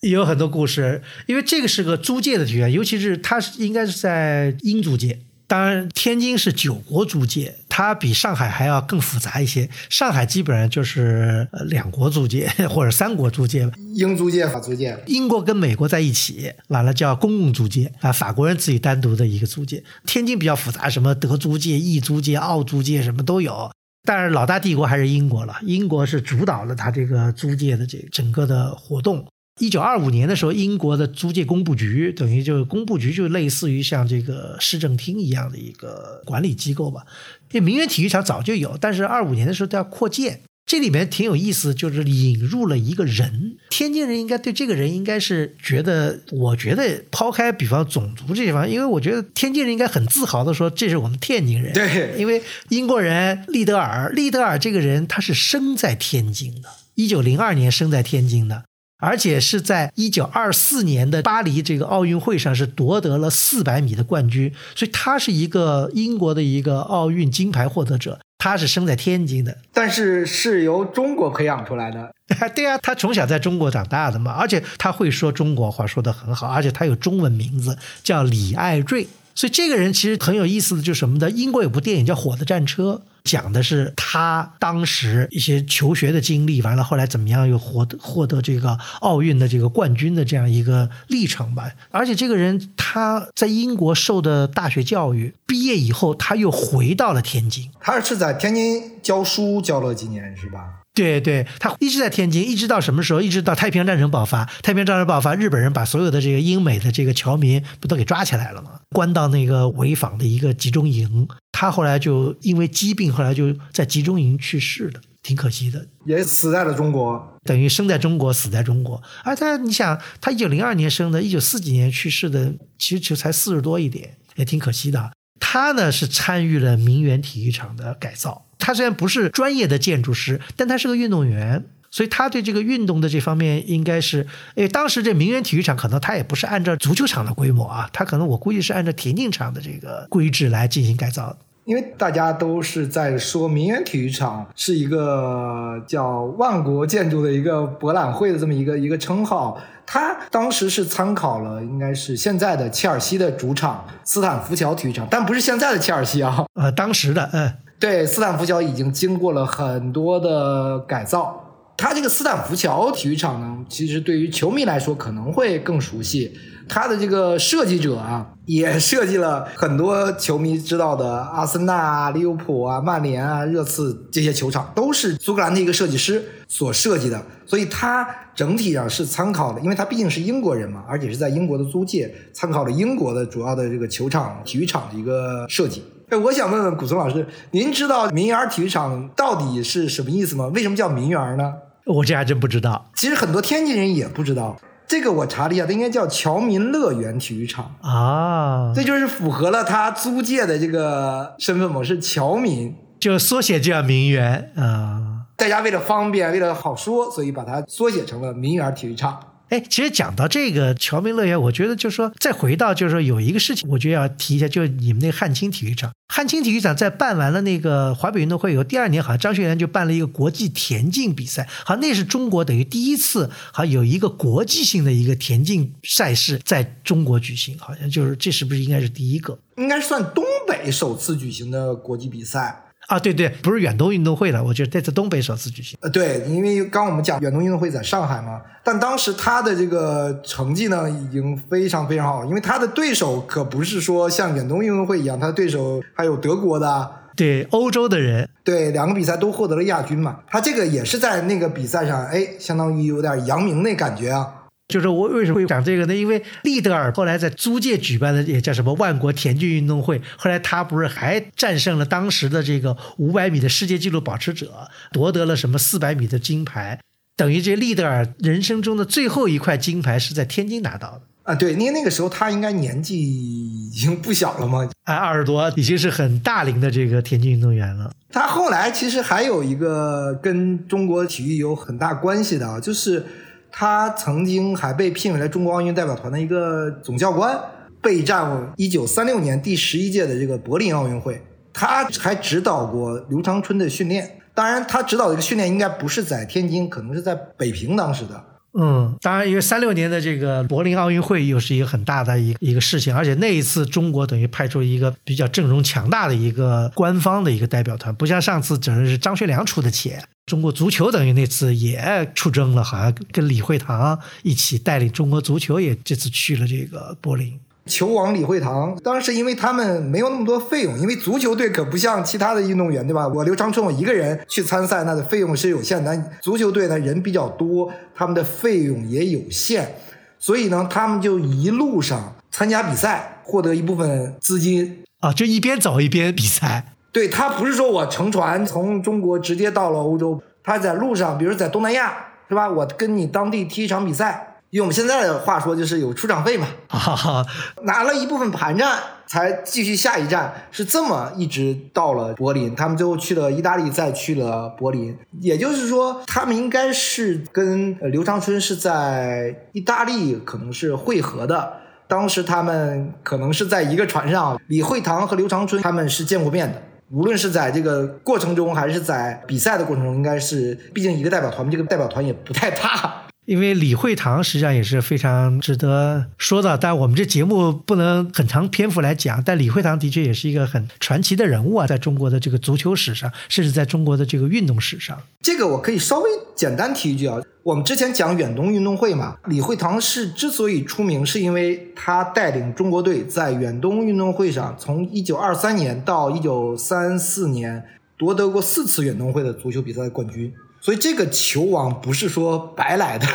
呀，有很多故事，因为这个是个租界的体育场，尤其是它是应该是在英租界。当然，天津是九国租界，它比上海还要更复杂一些。上海基本上就是两国租界 或者三国租界英租界、法租界。英国跟美国在一起，完了叫公共租界啊。法国人自己单独的一个租界。天津比较复杂，什么德租界、意租界、澳租界什么都有。但是老大帝国还是英国了，英国是主导了它这个租界的这整个的活动。一九二五年的时候，英国的租界工部局等于就工部局就类似于像这个市政厅一样的一个管理机构吧。这名园体育场早就有，但是二五年的时候都要扩建，这里面挺有意思，就是引入了一个人，天津人应该对这个人应该是觉得，我觉得抛开比方种族这些方，因为我觉得天津人应该很自豪的说，这是我们天津人。对，因为英国人利德尔，利德尔这个人他是生在天津的，一九零二年生在天津的。而且是在一九二四年的巴黎这个奥运会上是夺得了四百米的冠军，所以他是一个英国的一个奥运金牌获得者。他是生在天津的，但是是由中国培养出来的。对啊，他从小在中国长大的嘛，而且他会说中国话，说得很好，而且他有中文名字叫李爱瑞。所以这个人其实很有意思的，就是什么的？英国有部电影叫《火的战车》，讲的是他当时一些求学的经历，完了后来怎么样又获得获得这个奥运的这个冠军的这样一个历程吧。而且这个人他在英国受的大学教育，毕业以后他又回到了天津。他是在天津教书教了几年，是吧？对对，他一直在天津，一直到什么时候？一直到太平洋战争爆发。太平洋战争爆发，日本人把所有的这个英美的这个侨民不都给抓起来了吗？关到那个潍坊的一个集中营。他后来就因为疾病，后来就在集中营去世的，挺可惜的。也死在了中国，等于生在中国，死在中国。而他，你想，他一九零二年生的，一九四几年去世的，其实就才四十多一点，也挺可惜的。他呢是参与了名园体育场的改造。他虽然不是专业的建筑师，但他是个运动员，所以他对这个运动的这方面应该是，诶，当时这名园体育场可能他也不是按照足球场的规模啊，他可能我估计是按照田径场的这个规制来进行改造的。因为大家都是在说名园体育场是一个叫万国建筑的一个博览会的这么一个一个称号，他当时是参考了应该是现在的切尔西的主场斯坦福桥体育场，但不是现在的切尔西啊，呃，当时的，嗯。对，斯坦福桥已经经过了很多的改造。它这个斯坦福桥体育场呢，其实对于球迷来说可能会更熟悉。它的这个设计者啊，也设计了很多球迷知道的阿森纳啊、利物浦啊、曼联啊、热刺这些球场，都是苏格兰的一个设计师所设计的。所以它整体上是参考的，因为他毕竟是英国人嘛，而且是在英国的租界，参考了英国的主要的这个球场、体育场的一个设计。哎，我想问问古松老师，您知道民园体育场到底是什么意思吗？为什么叫民园呢？我这还真不知道。其实很多天津人也不知道，这个我查了一下，它应该叫侨民乐园体育场啊。这就是符合了他租界的这个身份嘛，是侨民，就缩写就叫民园啊。大家为了方便，为了好说，所以把它缩写成了民园体育场。哎，其实讲到这个侨民乐园，我觉得就是说，再回到就是说有一个事情，我觉得要提一下，就是你们那汉青体育场。汉青体育场在办完了那个华北运动会以后，第二年好像张学良就办了一个国际田径比赛，好像那是中国等于第一次，好像有一个国际性的一个田径赛事在中国举行，好像就是这是不是应该是第一个？应该算东北首次举行的国际比赛。啊，对对，不是远东运动会了，我觉得这次东北首次举行。呃，对，因为刚我们讲远东运动会在上海嘛，但当时他的这个成绩呢已经非常非常好，因为他的对手可不是说像远东运动会一样，他的对手还有德国的，对，欧洲的人，对，两个比赛都获得了亚军嘛，他这个也是在那个比赛上，哎，相当于有点扬名那感觉啊。就是我为什么会讲这个呢？因为利德尔后来在租界举办的也叫什么万国田径运动会，后来他不是还战胜了当时的这个五百米的世界纪录保持者，夺得了什么四百米的金牌，等于这利德尔人生中的最后一块金牌是在天津拿到的啊。对，因为那个时候他应该年纪已经不小了嘛，啊，二十多，已经是很大龄的这个田径运动员了。他后来其实还有一个跟中国体育有很大关系的啊，就是。他曾经还被聘为了中国奥运代表团的一个总教官，备战一九三六年第十一届的这个柏林奥运会。他还指导过刘长春的训练，当然他指导这个训练应该不是在天津，可能是在北平当时的。嗯，当然，因为三六年的这个柏林奥运会又是一个很大的一一个事情，而且那一次中国等于派出一个比较阵容强大的一个官方的一个代表团，不像上次整是张学良出的钱。中国足球等于那次也出征了，好像跟李惠堂一起带领中国足球也这次去了这个柏林。球王李惠堂，当时因为他们没有那么多费用，因为足球队可不像其他的运动员，对吧？我刘长春我一个人去参赛，那的费用是有限的。足球队呢人比较多，他们的费用也有限，所以呢，他们就一路上参加比赛，获得一部分资金啊，就一边走一边比赛。对他不是说我乘船从中国直接到了欧洲，他在路上，比如在东南亚，是吧？我跟你当地踢一场比赛，用我们现在的话说，就是有出场费嘛，哈哈，拿了一部分盘缠，才继续下一站，是这么一直到了柏林。他们最后去了意大利，再去了柏林。也就是说，他们应该是跟呃刘长春是在意大利可能是会合的。当时他们可能是在一个船上，李惠堂和刘长春他们是见过面的。无论是在这个过程中，还是在比赛的过程中，应该是，毕竟一个代表团，这个代表团也不太大。因为李惠堂实际上也是非常值得说的，但我们这节目不能很长篇幅来讲。但李惠堂的确也是一个很传奇的人物啊，在中国的这个足球史上，甚至在中国的这个运动史上。这个我可以稍微简单提一句啊，我们之前讲远东运动会嘛，李惠堂是之所以出名，是因为他带领中国队在远东运动会上，从一九二三年到一九三四年夺得过四次远东会的足球比赛冠军。所以这个球王不是说白来的，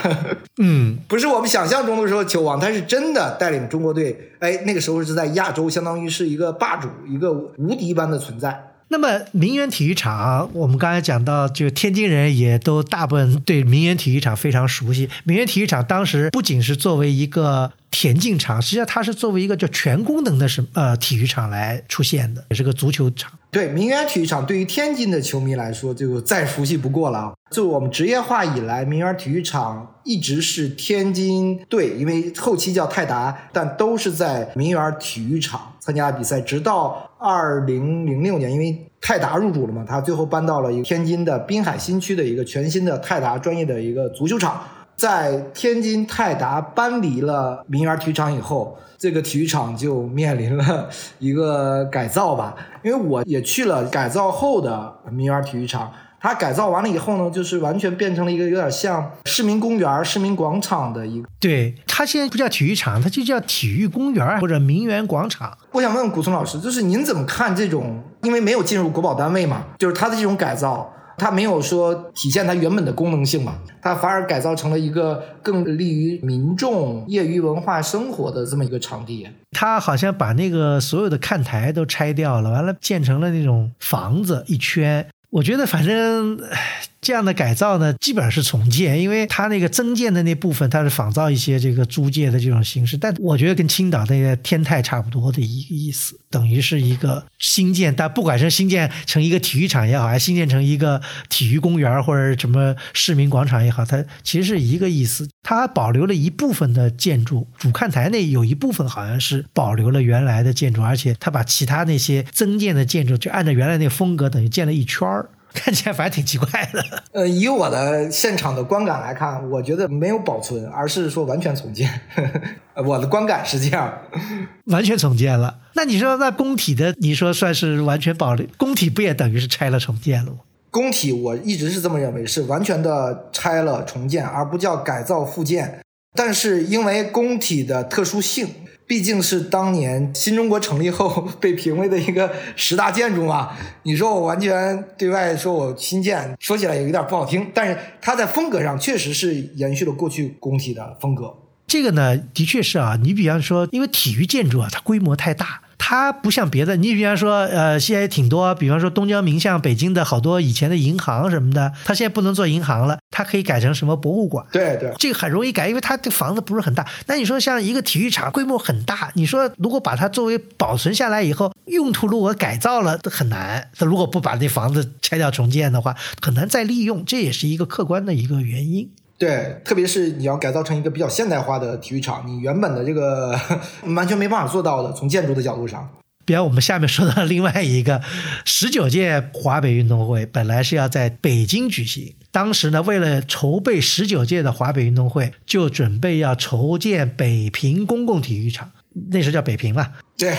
嗯，不是我们想象中的说球王，他是真的带领中国队，哎，那个时候是在亚洲，相当于是一个霸主，一个无敌般的存在。那么名媛体育场，我们刚才讲到，就天津人也都大部分对名媛体育场非常熟悉。名媛体育场当时不仅是作为一个田径场，实际上它是作为一个叫全功能的什呃体育场来出现的，也是个足球场。对，名媛体育场对于天津的球迷来说就再熟悉不过了。就我们职业化以来，名媛体育场一直是天津队，因为后期叫泰达，但都是在名媛体育场参加比赛，直到二零零六年，因为泰达入主了嘛，他最后搬到了一个天津的滨海新区的一个全新的泰达专业的一个足球场。在天津泰达搬离了民园体育场以后，这个体育场就面临了一个改造吧。因为我也去了改造后的民园体育场，它改造完了以后呢，就是完全变成了一个有点像市民公园、市民广场的一个。对，它现在不叫体育场，它就叫体育公园或者名园广场。我想问古松老师，就是您怎么看这种？因为没有进入国保单位嘛，就是它的这种改造。它没有说体现它原本的功能性嘛，它反而改造成了一个更利于民众业余文化生活的这么一个场地。它好像把那个所有的看台都拆掉了，完了建成了那种房子一圈。我觉得反正。这样的改造呢，基本上是重建，因为它那个增建的那部分，它是仿造一些这个租界的这种形式，但我觉得跟青岛那个天泰差不多的一个意思，等于是一个新建，但不管是新建成一个体育场也好，还是新建成一个体育公园或者什么市民广场也好，它其实是一个意思。它保留了一部分的建筑，主看台那有一部分好像是保留了原来的建筑，而且它把其他那些增建的建筑就按照原来那个风格，等于建了一圈儿。看起来反正挺奇怪的。呃，以我的现场的观感来看，我觉得没有保存，而是说完全重建。我的观感是这样，完全重建了。那你说那工体的，你说算是完全保留？工体不也等于是拆了重建了吗？工体我一直是这么认为，是完全的拆了重建，而不叫改造复建。但是因为工体的特殊性。毕竟是当年新中国成立后 被评为的一个十大建筑嘛，你说我完全对外说我新建，说起来也有点不好听，但是它在风格上确实是延续了过去工体的风格。这个呢，的确是啊，你比方说，因为体育建筑啊，它规模太大。它不像别的，你比方说，呃，现在也挺多，比方说东交民巷、北京的好多以前的银行什么的，它现在不能做银行了，它可以改成什么博物馆。对对，这个很容易改，因为它这房子不是很大。那你说像一个体育场，规模很大，你说如果把它作为保存下来以后，用途如果改造了很难。它如果不把那房子拆掉重建的话，很难再利用，这也是一个客观的一个原因。对，特别是你要改造成一个比较现代化的体育场，你原本的这个 完全没办法做到的。从建筑的角度上，比方我们下面说到另外一个十九届华北运动会，本来是要在北京举行，当时呢，为了筹备十九届的华北运动会，就准备要筹建北平公共体育场，那时候叫北平嘛。对。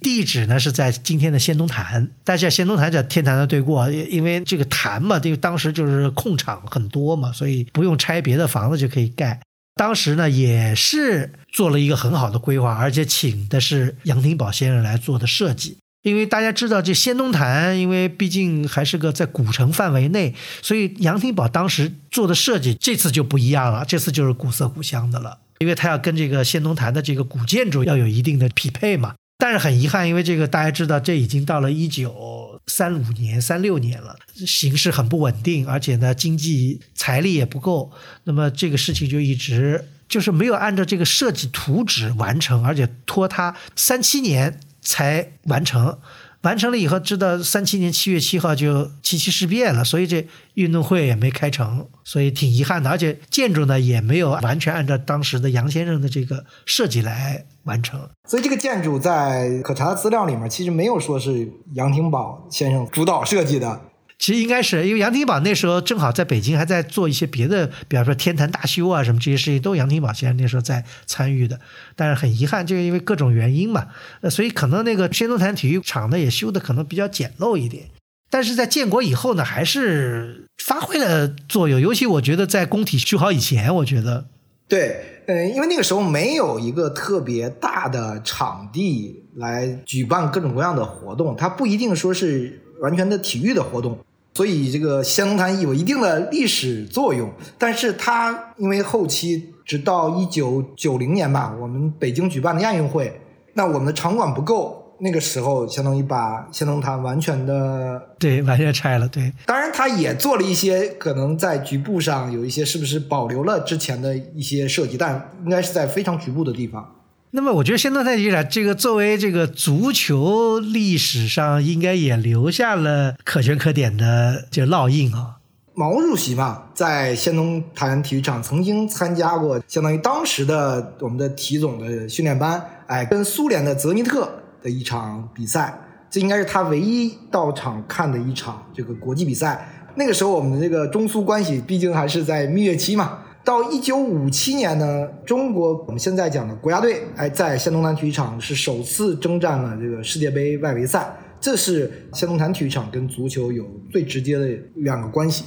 地址呢是在今天的仙东坛，但是仙东坛在天坛的对过，因为这个坛嘛，因为当时就是空场很多嘛，所以不用拆别的房子就可以盖。当时呢也是做了一个很好的规划，而且请的是杨廷宝先生来做的设计。因为大家知道这仙东坛，因为毕竟还是个在古城范围内，所以杨廷宝当时做的设计这次就不一样了，这次就是古色古香的了，因为他要跟这个仙东坛的这个古建筑要有一定的匹配嘛。但是很遗憾，因为这个大家知道，这已经到了一九三五年、三六年了，形势很不稳定，而且呢，经济财力也不够，那么这个事情就一直就是没有按照这个设计图纸完成，而且拖沓三七年才完成。完成了以后，知道三七年七月七号就七七事变了，所以这运动会也没开成，所以挺遗憾的。而且建筑呢也没有完全按照当时的杨先生的这个设计来完成。所以这个建筑在可查的资料里面，其实没有说是杨廷宝先生主导设计的。其实应该是因为杨廷宝那时候正好在北京，还在做一些别的，比方说天坛大修啊什么这些事情，都杨廷宝先生那时候在参与的。但是很遗憾，就是因为各种原因嘛，呃，所以可能那个先农坛体育场呢也修的可能比较简陋一点。但是在建国以后呢，还是发挥了作用。尤其我觉得在工体修好以前，我觉得对，嗯，因为那个时候没有一个特别大的场地来举办各种各样的活动，它不一定说是完全的体育的活动。所以这个仙农坛有一定的历史作用，但是它因为后期直到一九九零年吧，我们北京举办的亚运会，那我们的场馆不够，那个时候相当于把仙农坛完全的对完全拆了。对，当然他也做了一些可能在局部上有一些是不是保留了之前的一些设计，但应该是在非常局部的地方。那么我觉得仙农坛体育场这个作为这个足球历史上应该也留下了可圈可点的就烙印啊。毛主席嘛，在仙农坛体育场曾经参加过相当于当时的我们的体总的训练班，哎，跟苏联的泽尼特的一场比赛，这应该是他唯一到场看的一场这个国际比赛。那个时候我们的这个中苏关系毕竟还是在蜜月期嘛。到一九五七年呢，中国我们现在讲的国家队，哎，在仙农坛体育场是首次征战了这个世界杯外围赛，这是仙农坛体育场跟足球有最直接的两个关系。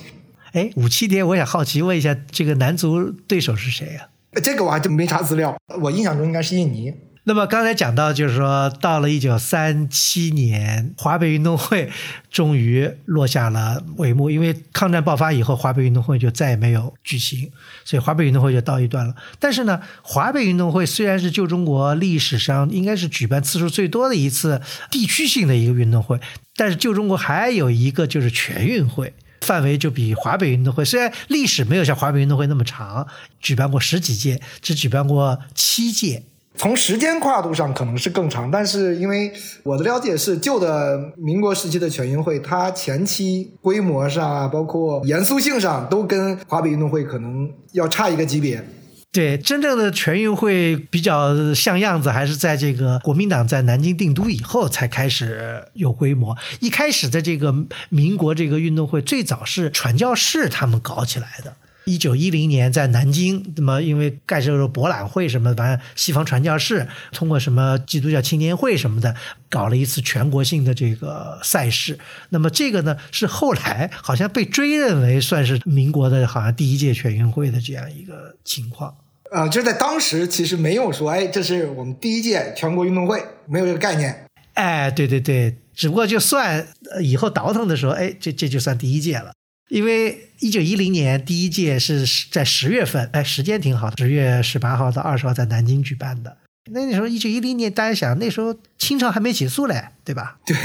哎，五七年，我也好奇问一下，这个男足对手是谁呀？这个我还真没查资料，我印象中应该是印尼。那么刚才讲到，就是说到了一九三七年，华北运动会终于落下了帷幕。因为抗战爆发以后，华北运动会就再也没有举行，所以华北运动会就到一段了。但是呢，华北运动会虽然是旧中国历史上应该是举办次数最多的一次地区性的一个运动会，但是旧中国还有一个就是全运会，范围就比华北运动会虽然历史没有像华北运动会那么长，举办过十几届，只举办过七届。从时间跨度上可能是更长，但是因为我的了解是，旧的民国时期的全运会，它前期规模上啊，包括严肃性上，都跟华北运动会可能要差一个级别。对，真正的全运会比较像样子，还是在这个国民党在南京定都以后才开始有规模。一开始的这个民国这个运动会，最早是传教士他们搞起来的。一九一零年在南京，那么因为盖这个博览会什么，反正西方传教士通过什么基督教青年会什么的，搞了一次全国性的这个赛事。那么这个呢，是后来好像被追认为算是民国的好像第一届全运会的这样一个情况。啊，就是在当时其实没有说，哎，这是我们第一届全国运动会，没有这个概念。哎，对对对，只不过就算以后倒腾的时候，哎，这这就算第一届了。因为一九一零年第一届是在十月份，哎，时间挺好，的，十月十八号到二十号在南京举办的。那那时候一九一零年，大家想那时候清朝还没结束嘞，对吧？对，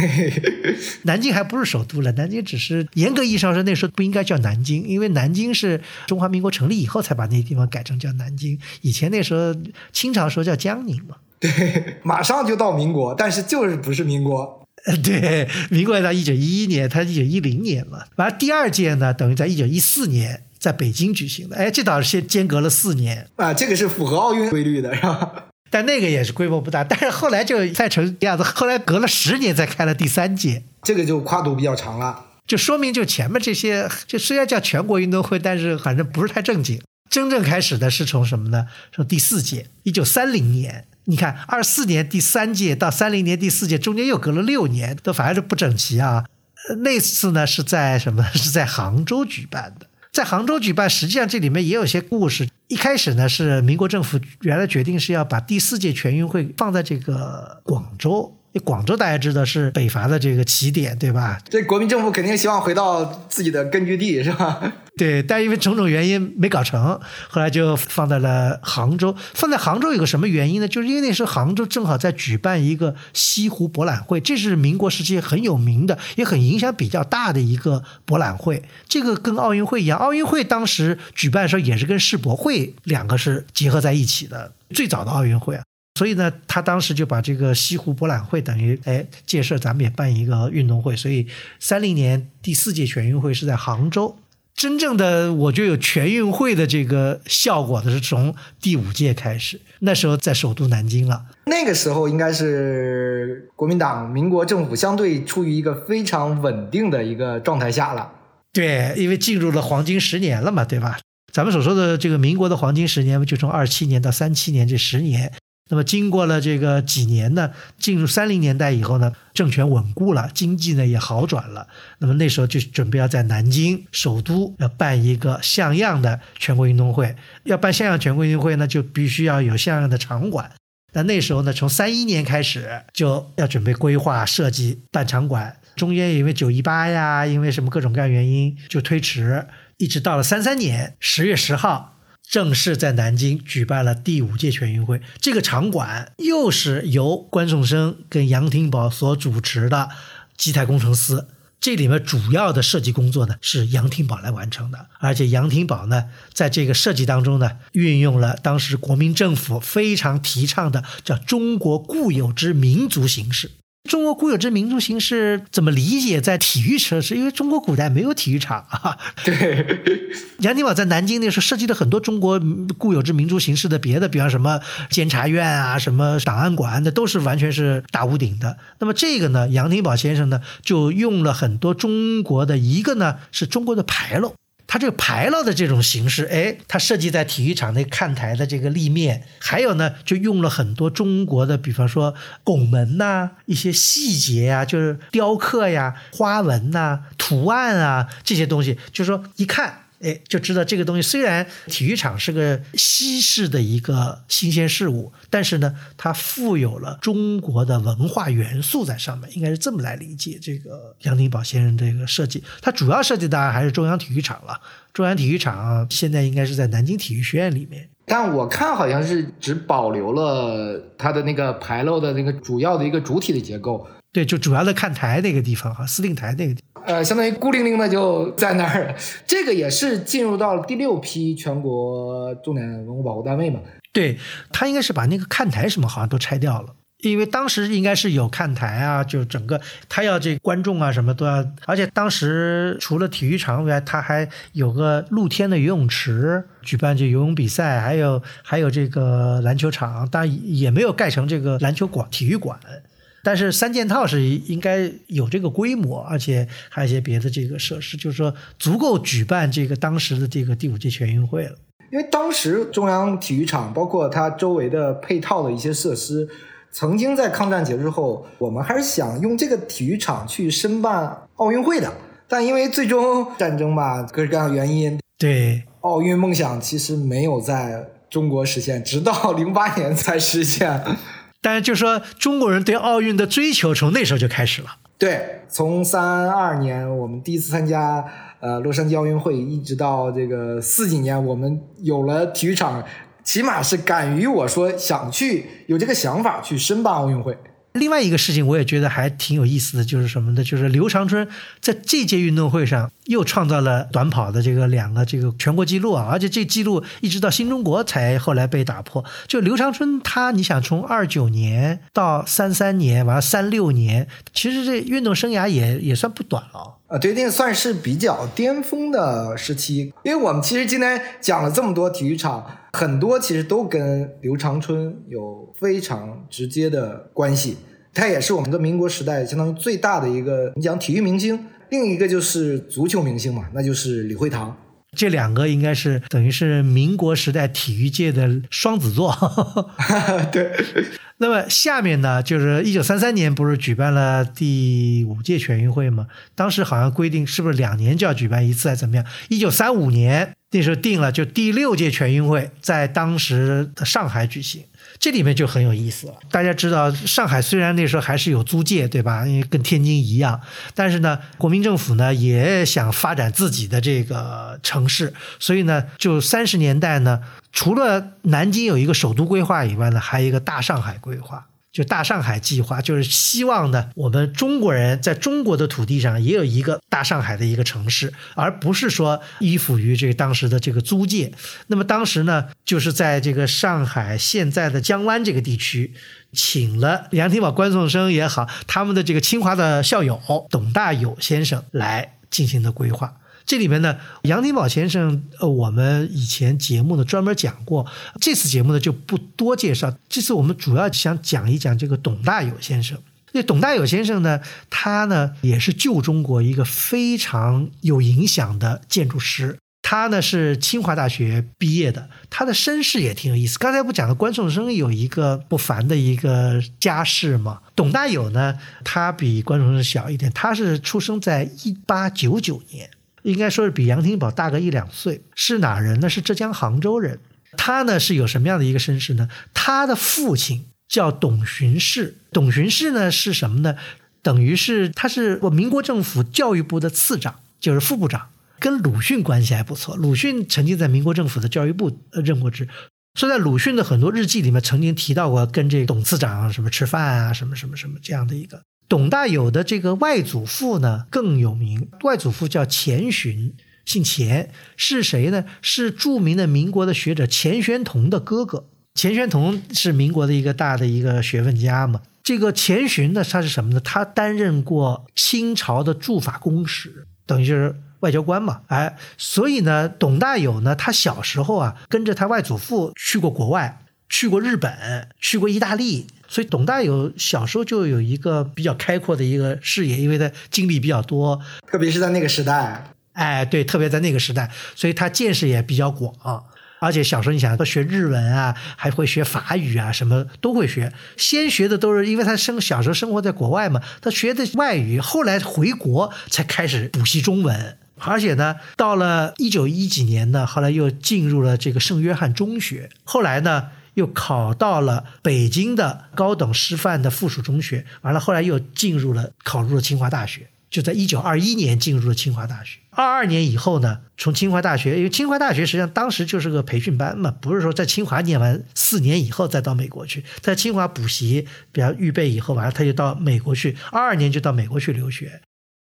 南京还不是首都了，南京只是严格意义上说那时候不应该叫南京，因为南京是中华民国成立以后才把那地方改成叫南京，以前那时候清朝时候叫江宁嘛。对，马上就到民国，但是就是不是民国。对，民国到一九一一年，它一九一零年嘛。完了第二届呢，等于在一九一四年在北京举行的。哎，这倒是先间隔了四年啊，这个是符合奥运规律的，是吧？但那个也是规模不大，但是后来就赛成这样子，后来隔了十年才开了第三届，这个就跨度比较长了，就说明就前面这些，就虽然叫全国运动会，但是反正不是太正经。真正开始的是从什么呢？从第四届，一九三零年。你看，二四年第三届到三零年第四届，中间又隔了六年，都反正是不整齐啊。那次呢是在什么？是在杭州举办的。在杭州举办，实际上这里面也有些故事。一开始呢是民国政府原来决定是要把第四届全运会放在这个广州。广州大家知道是北伐的这个起点，对吧？这国民政府肯定希望回到自己的根据地，是吧？对，但因为种种原因没搞成，后来就放在了杭州。放在杭州有个什么原因呢？就是因为那时候杭州正好在举办一个西湖博览会，这是民国时期很有名的，也很影响比较大的一个博览会。这个跟奥运会一样，奥运会当时举办的时候也是跟世博会两个是结合在一起的，最早的奥运会啊。所以呢，他当时就把这个西湖博览会等于哎借势咱们也办一个运动会。所以三零年第四届全运会是在杭州。真正的我觉得有全运会的这个效果的是从第五届开始，那时候在首都南京了。那个时候应该是国民党、民国政府相对处于一个非常稳定的一个状态下了。对，因为进入了黄金十年了嘛，对吧？咱们所说的这个民国的黄金十年，就从二七年到三七年这十年。那么经过了这个几年呢，进入三零年代以后呢，政权稳固了，经济呢也好转了。那么那时候就准备要在南京首都要办一个像样的全国运动会。要办像样全国运动会呢，就必须要有像样的场馆。那那时候呢，从三一年开始就要准备规划设计办场馆。中间因为九一八呀，因为什么各种各样原因就推迟，一直到了三三年十月十号。正式在南京举办了第五届全运会，这个场馆又是由关颂声跟杨廷宝所主持的基泰工程司，这里面主要的设计工作呢是杨廷宝来完成的，而且杨廷宝呢在这个设计当中呢运用了当时国民政府非常提倡的叫中国固有之民族形式。中国固有之民族形式怎么理解？在体育设施，因为中国古代没有体育场啊。对，杨廷宝在南京那时候设计了很多中国固有之民族形式的别的，比方什么监察院啊、什么档案馆，那都是完全是大屋顶的。那么这个呢，杨廷宝先生呢，就用了很多中国的一个呢，是中国的牌楼。它这个牌楼的这种形式，哎，它设计在体育场那看台的这个立面，还有呢，就用了很多中国的，比方说拱门呐，一些细节呀，就是雕刻呀、花纹呐、图案啊这些东西，就是说一看。哎，就知道这个东西虽然体育场是个西式的一个新鲜事物，但是呢，它富有了中国的文化元素在上面，应该是这么来理解这个杨廷宝先生这个设计。它主要设计当然还是中央体育场了。中央体育场现在应该是在南京体育学院里面，但我看好像是只保留了它的那个牌楼的那个主要的一个主体的结构。对，就主要的看台那个地方哈，司令台那个。呃，相当于孤零零的就在那儿，这个也是进入到了第六批全国重点文物保护单位嘛？对他应该是把那个看台什么好像都拆掉了，因为当时应该是有看台啊，就整个他要这观众啊什么都要，而且当时除了体育场外，他还有个露天的游泳池，举办这游泳比赛，还有还有这个篮球场，当然也没有盖成这个篮球馆、体育馆。但是三件套是应该有这个规模，而且还有一些别的这个设施，就是说足够举办这个当时的这个第五届全运会了。因为当时中央体育场包括它周围的配套的一些设施，曾经在抗战结束后，我们还是想用这个体育场去申办奥运会的，但因为最终战争吧，各式各样原因，对奥运梦想其实没有在中国实现，直到零八年才实现。但是，就说中国人对奥运的追求从那时候就开始了。对，从三二年我们第一次参加呃洛杉矶奥运会，一直到这个四几年，我们有了体育场，起码是敢于我说想去有这个想法去申办奥运会。另外一个事情，我也觉得还挺有意思的，就是什么呢？就是刘长春在这届运动会上又创造了短跑的这个两个这个全国纪录啊，而且这纪录一直到新中国才后来被打破。就刘长春他，你想从二九年到三三年，完了三六年，其实这运动生涯也也算不短了。啊，对，那算是比较巅峰的时期。因为我们其实今天讲了这么多体育场，很多其实都跟刘长春有非常直接的关系。他也是我们的民国时代相当于最大的一个，你讲体育明星，另一个就是足球明星嘛，那就是李惠堂。这两个应该是等于是民国时代体育界的双子座。对。那么下面呢，就是一九三三年不是举办了第五届全运会吗？当时好像规定是不是两年就要举办一次，还是怎么样？一九三五年那时候定了，就第六届全运会在当时的上海举行。这里面就很有意思了。大家知道，上海虽然那时候还是有租界，对吧？因为跟天津一样，但是呢，国民政府呢也想发展自己的这个城市，所以呢，就三十年代呢，除了南京有一个首都规划以外呢，还有一个大上海规划。就大上海计划，就是希望呢，我们中国人在中国的土地上也有一个大上海的一个城市，而不是说依附于这个当时的这个租界。那么当时呢，就是在这个上海现在的江湾这个地区，请了杨廷宝、关颂声也好，他们的这个清华的校友董大有先生来进行的规划。这里面呢，杨廷宝先生，呃，我们以前节目呢专门讲过，这次节目呢就不多介绍。这次我们主要想讲一讲这个董大有先生。那董大有先生呢，他呢也是旧中国一个非常有影响的建筑师。他呢是清华大学毕业的，他的身世也挺有意思。刚才不讲了关颂声有一个不凡的一个家世吗？董大有呢，他比关颂声小一点，他是出生在一八九九年。应该说是比杨廷宝大个一两岁，是哪人呢？是浙江杭州人。他呢是有什么样的一个身世呢？他的父亲叫董巡视，董巡视呢是什么呢？等于是他是我民国政府教育部的次长，就是副部长，跟鲁迅关系还不错。鲁迅曾经在民国政府的教育部任过职，所以在鲁迅的很多日记里面曾经提到过跟这董次长什么吃饭啊，什么什么什么这样的一个。董大有的这个外祖父呢更有名，外祖父叫钱询，姓钱，是谁呢？是著名的民国的学者钱玄同的哥哥。钱玄同是民国的一个大的一个学问家嘛。这个钱询呢，他是什么呢？他担任过清朝的驻法公使，等于就是外交官嘛。哎，所以呢，董大有呢，他小时候啊，跟着他外祖父去过国外，去过日本，去过意大利。所以董大有小时候就有一个比较开阔的一个视野，因为他经历比较多，特别是在那个时代，哎，对，特别在那个时代，所以他见识也比较广。而且小时候你想，他学日文啊，还会学法语啊，什么都会学。先学的都是因为他生小时候生活在国外嘛，他学的外语，后来回国才开始补习中文。而且呢，到了一九一几年呢，后来又进入了这个圣约翰中学，后来呢。又考到了北京的高等师范的附属中学，完了后来又进入了考入了清华大学，就在一九二一年进入了清华大学。二二年以后呢，从清华大学，因为清华大学实际上当时就是个培训班嘛，不是说在清华念完四年以后再到美国去，在清华补习，比较预备以后，完了他就到美国去，二二年就到美国去留学，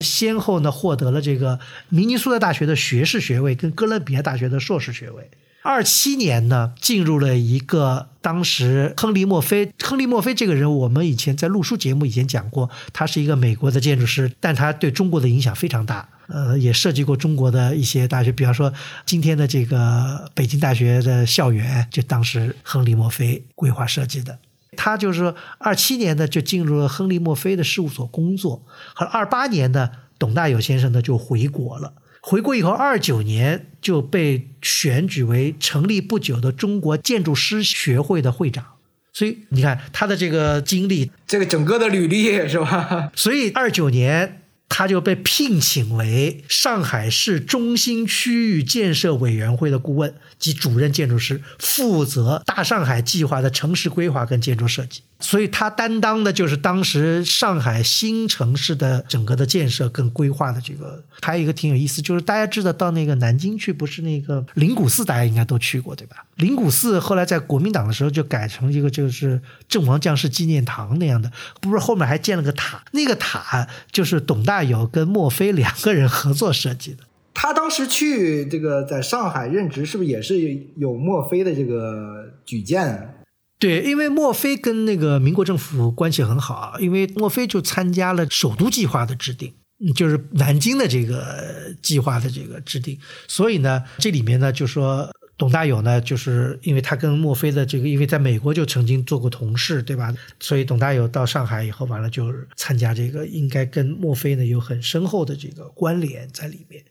先后呢获得了这个明尼苏达大学的学士学位跟哥伦比亚大学的硕士学位。二七年呢，进入了一个当时亨利·墨菲。亨利·墨菲这个人，我们以前在录书节目以前讲过，他是一个美国的建筑师，但他对中国的影响非常大。呃，也设计过中国的一些大学，比方说今天的这个北京大学的校园，就当时亨利·墨菲规划设计的。他就是说，二七年呢就进入了亨利·墨菲的事务所工作，和二八年呢，董大有先生呢就回国了。回国以后，二九年就被选举为成立不久的中国建筑师学会的会长。所以你看他的这个经历，这个整个的履历是吧？所以二九年他就被聘请为上海市中心区域建设委员会的顾问及主任建筑师，负责大上海计划的城市规划跟建筑设计。所以他担当的就是当时上海新城市的整个的建设跟规划的这个。还有一个挺有意思，就是大家知道到那个南京去，不是那个灵谷寺，大家应该都去过对吧？灵谷寺后来在国民党的时候就改成一个就是阵亡将士纪念堂那样的，不是后面还建了个塔，那个塔就是董大有跟墨菲两个人合作设计的。他当时去这个在上海任职，是不是也是有墨菲的这个举荐？对，因为墨菲跟那个民国政府关系很好，因为墨菲就参加了首都计划的制定，就是南京的这个计划的这个制定，所以呢，这里面呢就说董大有呢，就是因为他跟墨菲的这个，因为在美国就曾经做过同事，对吧？所以董大有到上海以后，完了就参加这个，应该跟墨菲呢有很深厚的这个关联在里面。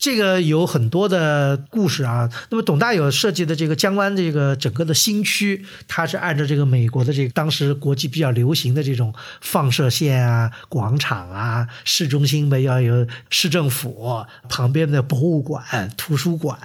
这个有很多的故事啊。那么董大有设计的这个江湾这个整个的新区，它是按照这个美国的这个当时国际比较流行的这种放射线啊、广场啊、市中心呗要有市政府旁边的博物馆、图书馆。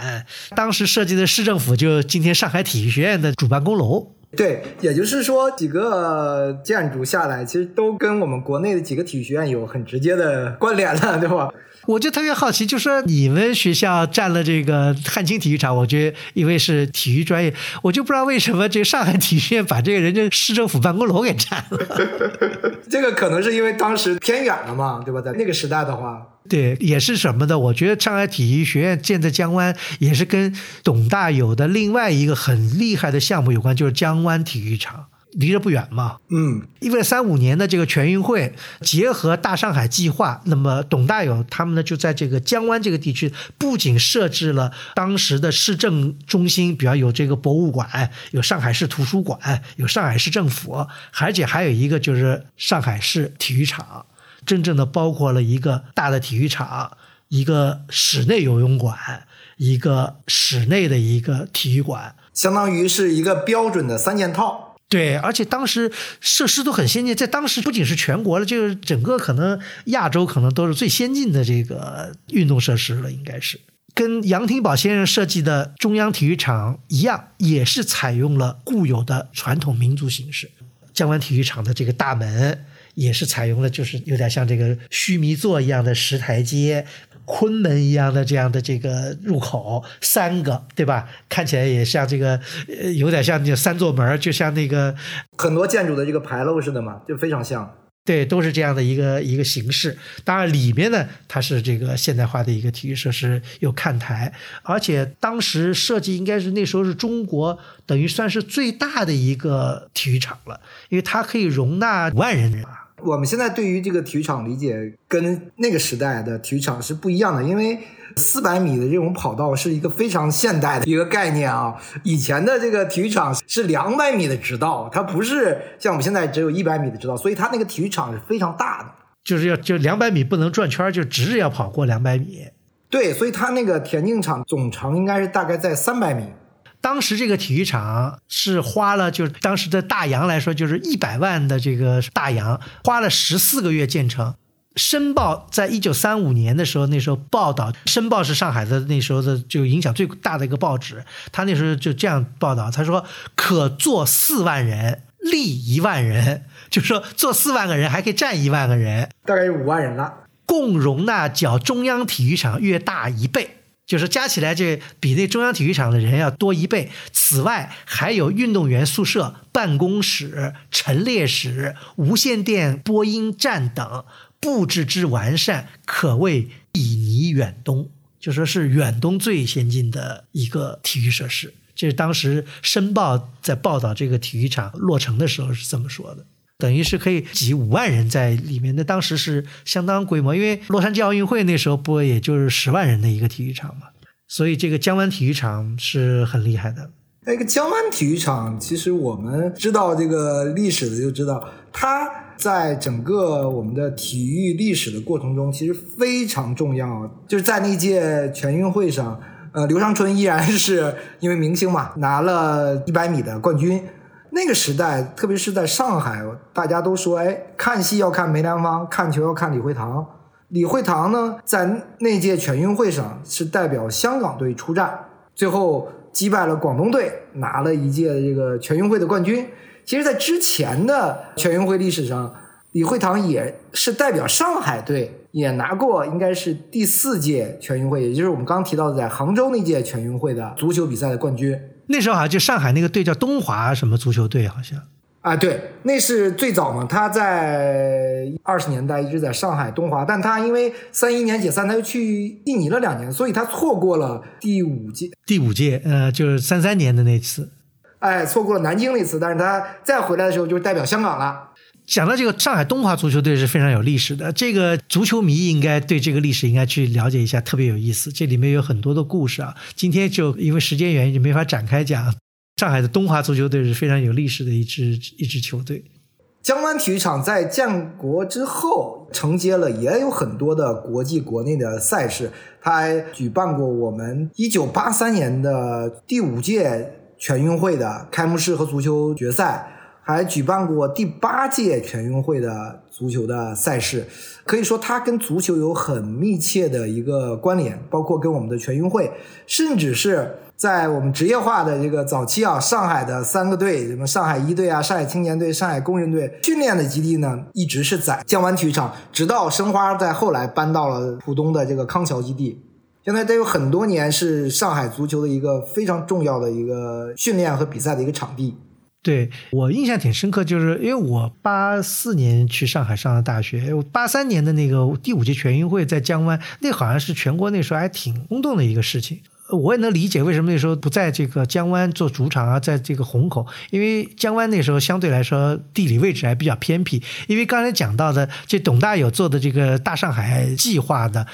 当时设计的市政府就今天上海体育学院的主办公楼。对，也就是说，几个建筑下来，其实都跟我们国内的几个体育学院有很直接的关联了，对吧？我就特别好奇，就说你们学校占了这个汉青体育场，我觉得因为是体育专业，我就不知道为什么这上海体育学院把这个人家市政府办公楼给占了。这个可能是因为当时偏远了嘛，对吧？在那个时代的话，对，也是什么的？我觉得上海体育学院建在江湾，也是跟董大有的另外一个很厉害的项目有关，就是江湾体育场。离着不远嘛，嗯，因为三五年的这个全运会结合大上海计划，那么董大有他们呢就在这个江湾这个地区，不仅设置了当时的市政中心，比方有这个博物馆，有上海市图书馆，有上海市政府，而且还有一个就是上海市体育场，真正的包括了一个大的体育场，一个室内游泳馆，一个室内的一个体育馆，相当于是一个标准的三件套。对，而且当时设施都很先进，在当时不仅是全国了，就是整个可能亚洲可能都是最先进的这个运动设施了，应该是跟杨廷宝先生设计的中央体育场一样，也是采用了固有的传统民族形式。江湾体育场的这个大门也是采用了，就是有点像这个须弥座一样的石台阶。昆门一样的这样的这个入口三个，对吧？看起来也像这个，呃，有点像那三座门，就像那个很多建筑的这个牌楼似的嘛，就非常像。对，都是这样的一个一个形式。当然，里面呢，它是这个现代化的一个体育设施，有看台，而且当时设计应该是那时候是中国等于算是最大的一个体育场了，因为它可以容纳五万人啊。我们现在对于这个体育场理解跟那个时代的体育场是不一样的，因为四百米的这种跑道是一个非常现代的一个概念啊。以前的这个体育场是两百米的直道，它不是像我们现在只有一百米的直道，所以它那个体育场是非常大的，就是要就两百米不能转圈，就直着要跑过两百米。对，所以它那个田径场总长应该是大概在三百米。当时这个体育场是花了，就是当时的大洋来说，就是一百万的这个大洋，花了十四个月建成。申报在一九三五年的时候，那时候报道，申报是上海的那时候的就影响最大的一个报纸，他那时候就这样报道，他说可坐四万人，立一万人，就说坐四万个人还可以站一万个人，大概有五万人了，共容纳较中央体育场约大一倍。就是加起来，这比那中央体育场的人要多一倍。此外，还有运动员宿舍、办公室、陈列室、无线电播音站等，布置之完善，可谓比拟远东。就说是远东最先进的一个体育设施。这是当时《申报》在报道这个体育场落成的时候是这么说的。等于是可以挤五万人在里面，那当时是相当规模，因为洛杉矶奥运会那时候不也就是十万人的一个体育场嘛，所以这个江湾体育场是很厉害的。那个江湾体育场，其实我们知道这个历史的就知道，它在整个我们的体育历史的过程中，其实非常重要。就是在那届全运会上，呃，刘长春依然是因为明星嘛，拿了一百米的冠军。那个时代，特别是在上海，大家都说：“哎，看戏要看梅兰芳，看球要看李惠堂。”李惠堂呢，在那届全运会上是代表香港队出战，最后击败了广东队，拿了一届这个全运会的冠军。其实，在之前的全运会历史上，李惠堂也是代表上海队，也拿过应该是第四届全运会，也就是我们刚提到的在杭州那届全运会的足球比赛的冠军。那时候好像就上海那个队叫东华什么足球队，好像啊，对，那是最早嘛。他在二十年代一直在上海东华，但他因为三一年解散，他又去印尼了两年，所以他错过了第五届。第五届，呃，就是三三年的那次，哎，错过了南京那次，但是他再回来的时候就代表香港了。讲到这个上海东华足球队是非常有历史的，这个足球迷应该对这个历史应该去了解一下，特别有意思。这里面有很多的故事啊，今天就因为时间原因就没法展开讲。上海的东华足球队是非常有历史的一支一支球队。江湾体育场在建国之后承接了也有很多的国际国内的赛事，它还举办过我们一九八三年的第五届全运会的开幕式和足球决赛，还举办过第八届全运会的足球的赛事。可以说，它跟足球有很密切的一个关联，包括跟我们的全运会，甚至是。在我们职业化的这个早期啊，上海的三个队，什么上海一队啊、上海青年队、上海工人队，训练的基地呢，一直是在江湾体育场，直到申花在后来搬到了浦东的这个康桥基地。现在都有很多年是上海足球的一个非常重要的一个训练和比赛的一个场地。对我印象挺深刻，就是因为我八四年去上海上的大学，八三年的那个第五届全运会在江湾，那好像是全国那时候还挺轰动的一个事情。我也能理解为什么那时候不在这个江湾做主场啊，在这个虹口，因为江湾那时候相对来说地理位置还比较偏僻。因为刚才讲到的，这董大有做的这个大上海计划的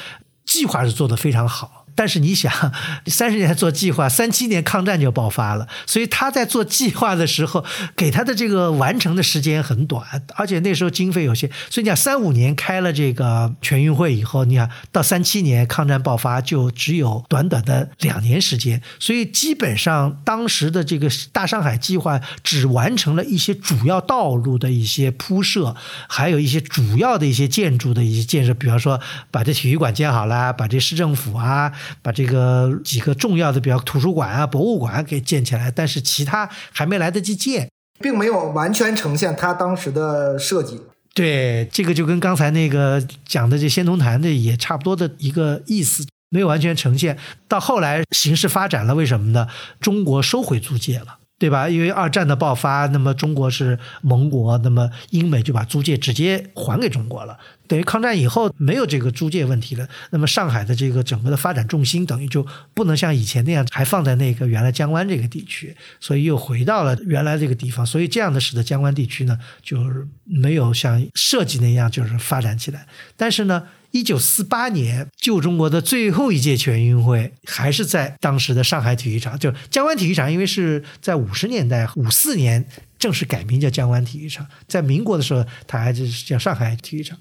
计划是做的非常好。但是你想，三十年做计划，三七年抗战就爆发了，所以他在做计划的时候，给他的这个完成的时间很短，而且那时候经费有限，所以你讲三五年开了这个全运会以后，你想到三七年抗战爆发就只有短短的两年时间，所以基本上当时的这个大上海计划只完成了一些主要道路的一些铺设，还有一些主要的一些建筑的一些建设，比方说把这体育馆建好了，把这市政府啊。把这个几个重要的，比如图书馆啊、博物馆给建起来，但是其他还没来得及建，并没有完全呈现他当时的设计。对，这个就跟刚才那个讲的这仙童坛的也差不多的一个意思，没有完全呈现。到后来形势发展了，为什么呢？中国收回租界了。对吧？因为二战的爆发，那么中国是盟国，那么英美就把租界直接还给中国了。等于抗战以后没有这个租界问题了，那么上海的这个整个的发展重心等于就不能像以前那样还放在那个原来江湾这个地区，所以又回到了原来这个地方。所以这样的使得江湾地区呢，就是没有像设计那样就是发展起来。但是呢。一九四八年，旧中国的最后一届全运会还是在当时的上海体育场，就江湾体育场，因为是在五十年代五四年正式改名叫江湾体育场，在民国的时候，它还是叫上海体育场。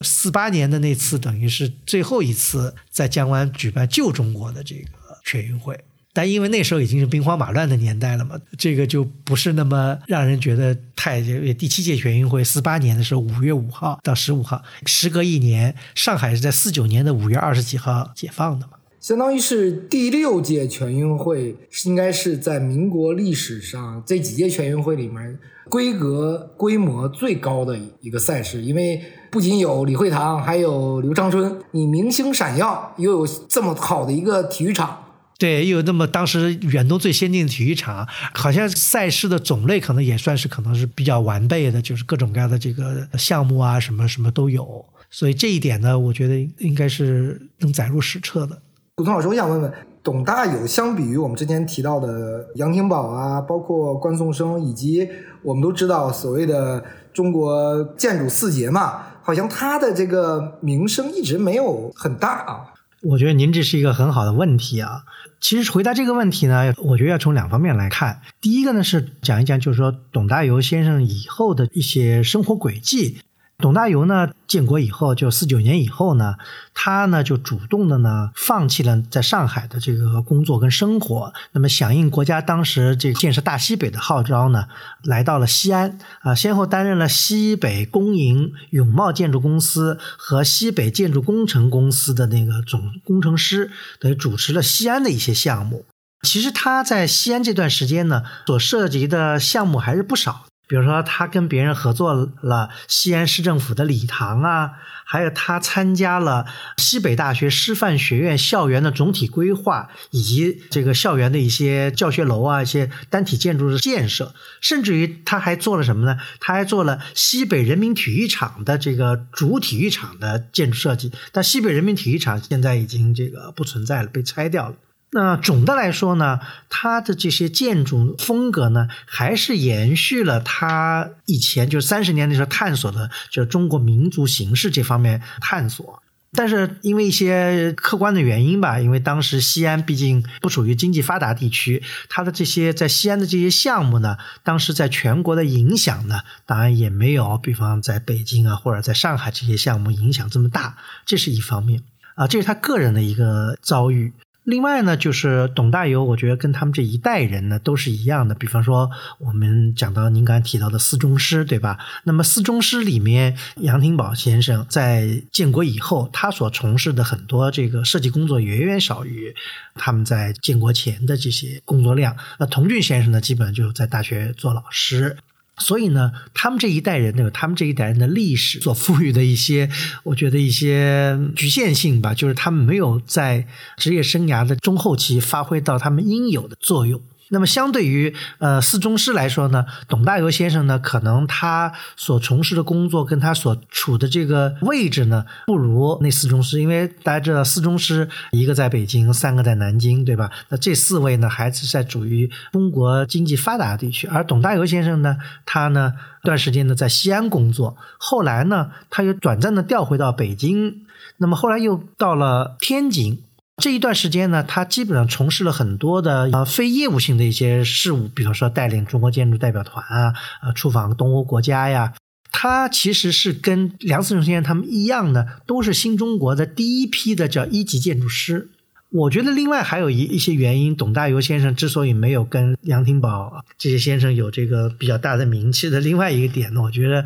四八年的那次，等于是最后一次在江湾举办旧中国的这个全运会。但因为那时候已经是兵荒马乱的年代了嘛，这个就不是那么让人觉得太。第七届全运会四八年的时候，五月五号到十五号，时隔一年，上海是在四九年的五月二十几号解放的嘛，相当于是第六届全运会，应该是在民国历史上这几届全运会里面规格规模最高的一个赛事，因为不仅有李惠堂，还有刘长春，你明星闪耀，又有这么好的一个体育场。对，又有那么当时远东最先进的体育场，好像赛事的种类可能也算是可能是比较完备的，就是各种各样的这个项目啊，什么什么都有。所以这一点呢，我觉得应该是能载入史册的。古通老师，我想问问，董大有相比于我们之前提到的杨廷宝啊，包括关颂声，以及我们都知道所谓的中国建筑四杰嘛，好像他的这个名声一直没有很大啊。我觉得您这是一个很好的问题啊。其实回答这个问题呢，我觉得要从两方面来看。第一个呢是讲一讲，就是说董大猷先生以后的一些生活轨迹。董大猷呢，建国以后就四九年以后呢，他呢就主动的呢放弃了在上海的这个工作跟生活，那么响应国家当时这建设大西北的号召呢，来到了西安啊，先后担任了西北工营永茂建筑公司和西北建筑工程公司的那个总工程师，等于主持了西安的一些项目。其实他在西安这段时间呢，所涉及的项目还是不少。比如说，他跟别人合作了西安市政府的礼堂啊，还有他参加了西北大学师范学院校园的总体规划，以及这个校园的一些教学楼啊、一些单体建筑的建设，甚至于他还做了什么呢？他还做了西北人民体育场的这个主体育场的建筑设计。但西北人民体育场现在已经这个不存在了，被拆掉了。那总的来说呢，它的这些建筑风格呢，还是延续了他以前就三十年的时候探索的，就中国民族形式这方面探索。但是因为一些客观的原因吧，因为当时西安毕竟不属于经济发达地区，它的这些在西安的这些项目呢，当时在全国的影响呢，当然也没有，比方在北京啊或者在上海这些项目影响这么大，这是一方面啊，这是他个人的一个遭遇。另外呢，就是董大猷，我觉得跟他们这一代人呢都是一样的。比方说，我们讲到您刚才提到的四宗师，对吧？那么四宗师里面，杨廷宝先生在建国以后，他所从事的很多这个设计工作远远少于他们在建国前的这些工作量。那童俊先生呢，基本上就在大学做老师。所以呢，他们这一代人呢，有他们这一代人的历史所赋予的一些，我觉得一些局限性吧，就是他们没有在职业生涯的中后期发挥到他们应有的作用。那么，相对于呃四宗师来说呢，董大猷先生呢，可能他所从事的工作跟他所处的这个位置呢，不如那四宗师，因为大家知道四宗师一个在北京，三个在南京，对吧？那这四位呢，还是在处于中国经济发达地区，而董大猷先生呢，他呢，段时间呢在西安工作，后来呢，他又短暂的调回到北京，那么后来又到了天津。这一段时间呢，他基本上从事了很多的呃非业务性的一些事务，比如说带领中国建筑代表团啊，呃出访东欧国家呀。他其实是跟梁思成先生他们一样的，都是新中国的第一批的叫一级建筑师。我觉得另外还有一一些原因，董大猷先生之所以没有跟杨廷宝这些先生有这个比较大的名气的另外一个点呢，我觉得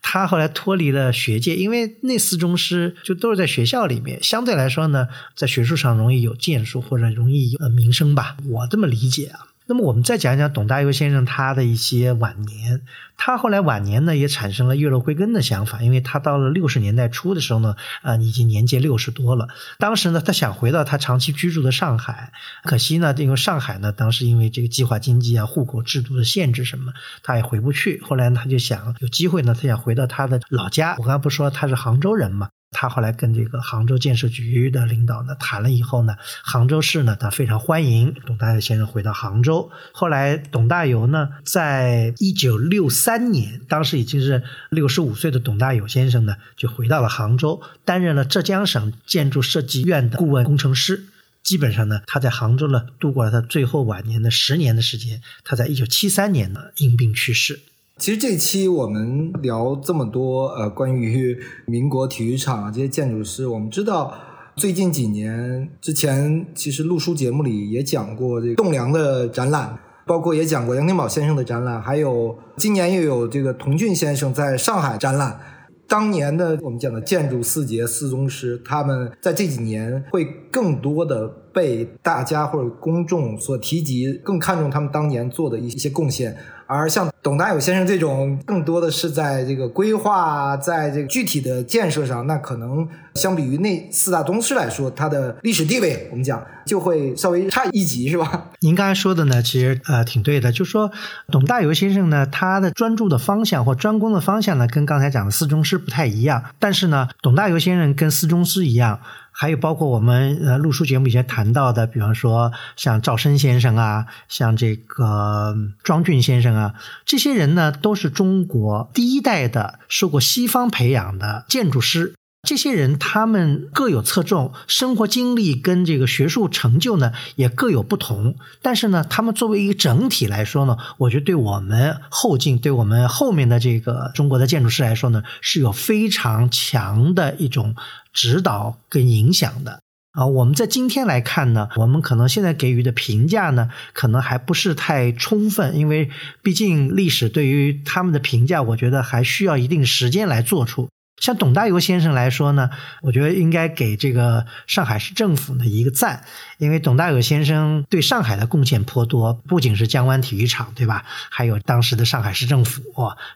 他后来脱离了学界，因为那四宗师就都是在学校里面，相对来说呢，在学术上容易有建树或者容易有名声吧，我这么理解啊。那么我们再讲一讲董大猷先生他的一些晚年，他后来晚年呢也产生了月落归根的想法，因为他到了六十年代初的时候呢，啊已经年届六十多了。当时呢，他想回到他长期居住的上海，可惜呢，因为上海呢当时因为这个计划经济啊、户口制度的限制什么，他也回不去。后来他就想有机会呢，他想回到他的老家。我刚才不说他是杭州人嘛。他后来跟这个杭州建设局的领导呢谈了以后呢，杭州市呢他非常欢迎董大猷先生回到杭州。后来董大猷呢，在一九六三年，当时已经是六十五岁的董大猷先生呢，就回到了杭州，担任了浙江省建筑设计院的顾问工程师。基本上呢，他在杭州呢度过了他最后晚年的十年的时间。他在一九七三年呢因病去世。其实这期我们聊这么多，呃，关于民国体育场这些建筑师，我们知道最近几年之前，其实录书节目里也讲过这个栋梁的展览，包括也讲过杨廷宝先生的展览，还有今年又有这个童俊先生在上海展览。当年的我们讲的建筑四杰、四宗师，他们在这几年会更多的被大家或者公众所提及，更看重他们当年做的一些贡献。而像董大有先生这种，更多的是在这个规划，在这个具体的建设上，那可能相比于那四大宗师来说，他的历史地位，我们讲就会稍微差一级，是吧？您刚才说的呢，其实呃挺对的，就说董大猷先生呢，他的专注的方向或专攻的方向呢，跟刚才讲的四宗师不太一样，但是呢，董大猷先生跟四宗师一样。还有包括我们呃录书节目以前谈到的，比方说像赵生先生啊，像这个庄俊先生啊，这些人呢都是中国第一代的受过西方培养的建筑师。这些人他们各有侧重，生活经历跟这个学术成就呢也各有不同。但是呢，他们作为一个整体来说呢，我觉得对我们后进，对我们后面的这个中国的建筑师来说呢，是有非常强的一种指导跟影响的啊。我们在今天来看呢，我们可能现在给予的评价呢，可能还不是太充分，因为毕竟历史对于他们的评价，我觉得还需要一定时间来做出。像董大猷先生来说呢，我觉得应该给这个上海市政府呢一个赞，因为董大猷先生对上海的贡献颇多，不仅是江湾体育场，对吧？还有当时的上海市政府、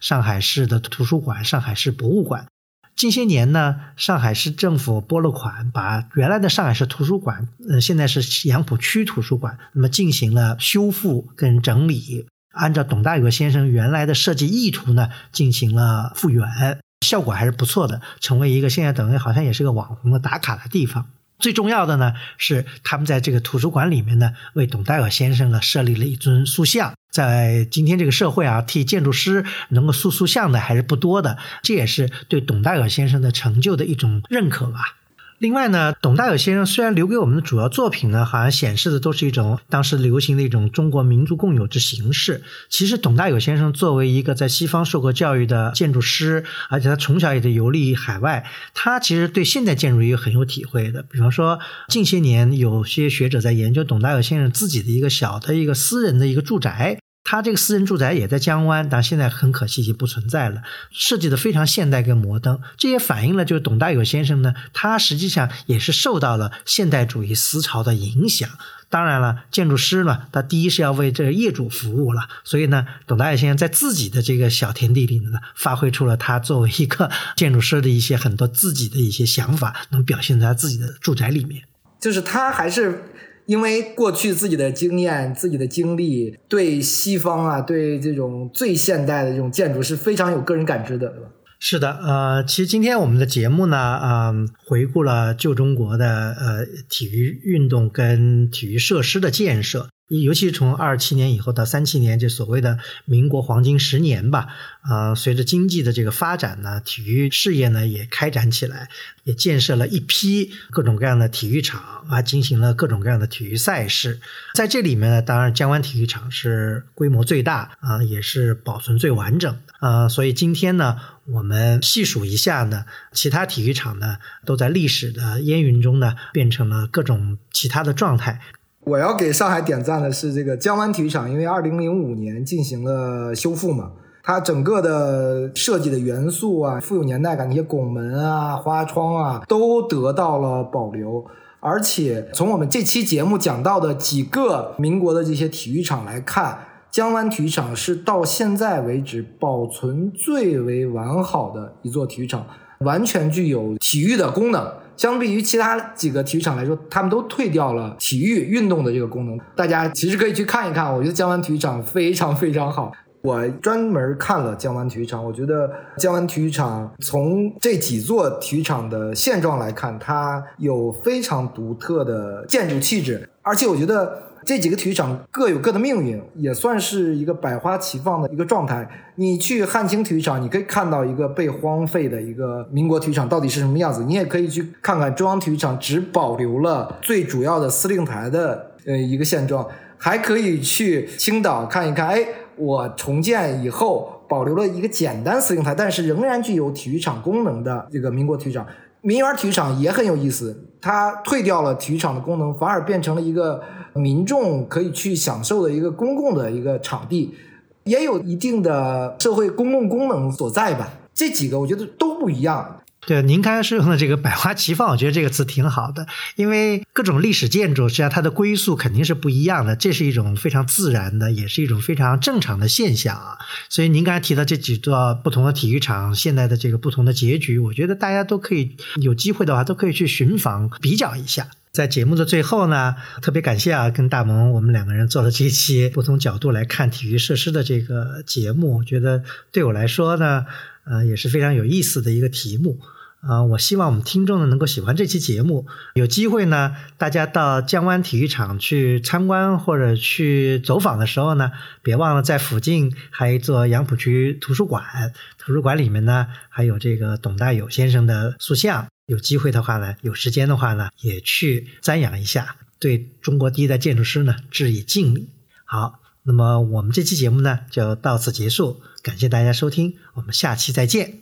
上海市的图书馆、上海市博物馆。近些年呢，上海市政府拨了款，把原来的上海市图书馆，呃，现在是杨浦区图书馆，那么进行了修复跟整理，按照董大猷先生原来的设计意图呢，进行了复原。效果还是不错的，成为一个现在等于好像也是个网红的打卡的地方。最重要的呢是，他们在这个图书馆里面呢，为董戴尔先生呢设立了一尊塑像。在今天这个社会啊，替建筑师能够塑塑像的还是不多的，这也是对董戴尔先生的成就的一种认可吧。另外呢，董大有先生虽然留给我们的主要作品呢，好像显示的都是一种当时流行的一种中国民族共有之形式。其实，董大有先生作为一个在西方受过教育的建筑师，而且他从小也在游历海外，他其实对现代建筑也很有体会的。比方说，近些年有些学者在研究董大有先生自己的一个小的一个私人的一个住宅。他这个私人住宅也在江湾，但现在很可惜已经不存在了。设计的非常现代跟摩登，这也反映了就是董大有先生呢，他实际上也是受到了现代主义思潮的影响。当然了，建筑师呢，他第一是要为这个业主服务了，所以呢，董大有先生在自己的这个小天地里呢，发挥出了他作为一个建筑师的一些很多自己的一些想法，能表现在他自己的住宅里面。就是他还是。因为过去自己的经验、自己的经历，对西方啊，对这种最现代的这种建筑是非常有个人感知的，对吧？是的，呃，其实今天我们的节目呢，嗯，回顾了旧中国的呃体育运动跟体育设施的建设。尤其是从二七年以后到三七年，这所谓的民国黄金十年吧，啊，随着经济的这个发展呢，体育事业呢也开展起来，也建设了一批各种各样的体育场啊，进行了各种各样的体育赛事。在这里面呢，当然江湾体育场是规模最大啊，也是保存最完整的啊。所以今天呢，我们细数一下呢，其他体育场呢都在历史的烟云中呢变成了各种其他的状态。我要给上海点赞的是这个江湾体育场，因为二零零五年进行了修复嘛，它整个的设计的元素啊，富有年代感，那些拱门啊、花窗啊，都得到了保留。而且从我们这期节目讲到的几个民国的这些体育场来看，江湾体育场是到现在为止保存最为完好的一座体育场，完全具有体育的功能。相比于其他几个体育场来说，他们都退掉了体育运动的这个功能。大家其实可以去看一看，我觉得江湾体育场非常非常好。我专门看了江湾体育场，我觉得江湾体育场从这几座体育场的现状来看，它有非常独特的建筑气质，而且我觉得。这几个体育场各有各的命运，也算是一个百花齐放的一个状态。你去汉清体育场，你可以看到一个被荒废的一个民国体育场到底是什么样子；你也可以去看看中央体育场只保留了最主要的司令台的呃一个现状，还可以去青岛看一看。哎，我重建以后保留了一个简单司令台，但是仍然具有体育场功能的这个民国体育场。民园体育场也很有意思，它退掉了体育场的功能，反而变成了一个。民众可以去享受的一个公共的一个场地，也有一定的社会公共功能所在吧。这几个我觉得都不一样。对，您刚才说用的这个“百花齐放”，我觉得这个词挺好的，因为各种历史建筑实际上它的归宿肯定是不一样的，这是一种非常自然的，也是一种非常正常的现象啊。所以您刚才提到这几座不同的体育场，现在的这个不同的结局，我觉得大家都可以有机会的话，都可以去寻访比较一下。在节目的最后呢，特别感谢啊，跟大萌我们两个人做了这期不同角度来看体育设施的这个节目，我觉得对我来说呢，呃，也是非常有意思的一个题目。啊，我希望我们听众呢能够喜欢这期节目。有机会呢，大家到江湾体育场去参观或者去走访的时候呢，别忘了在附近还有一座杨浦区图书馆。图书馆里面呢，还有这个董大有先生的塑像。有机会的话呢，有时间的话呢，也去瞻仰一下，对中国第一代建筑师呢致以敬礼。好，那么我们这期节目呢就到此结束，感谢大家收听，我们下期再见。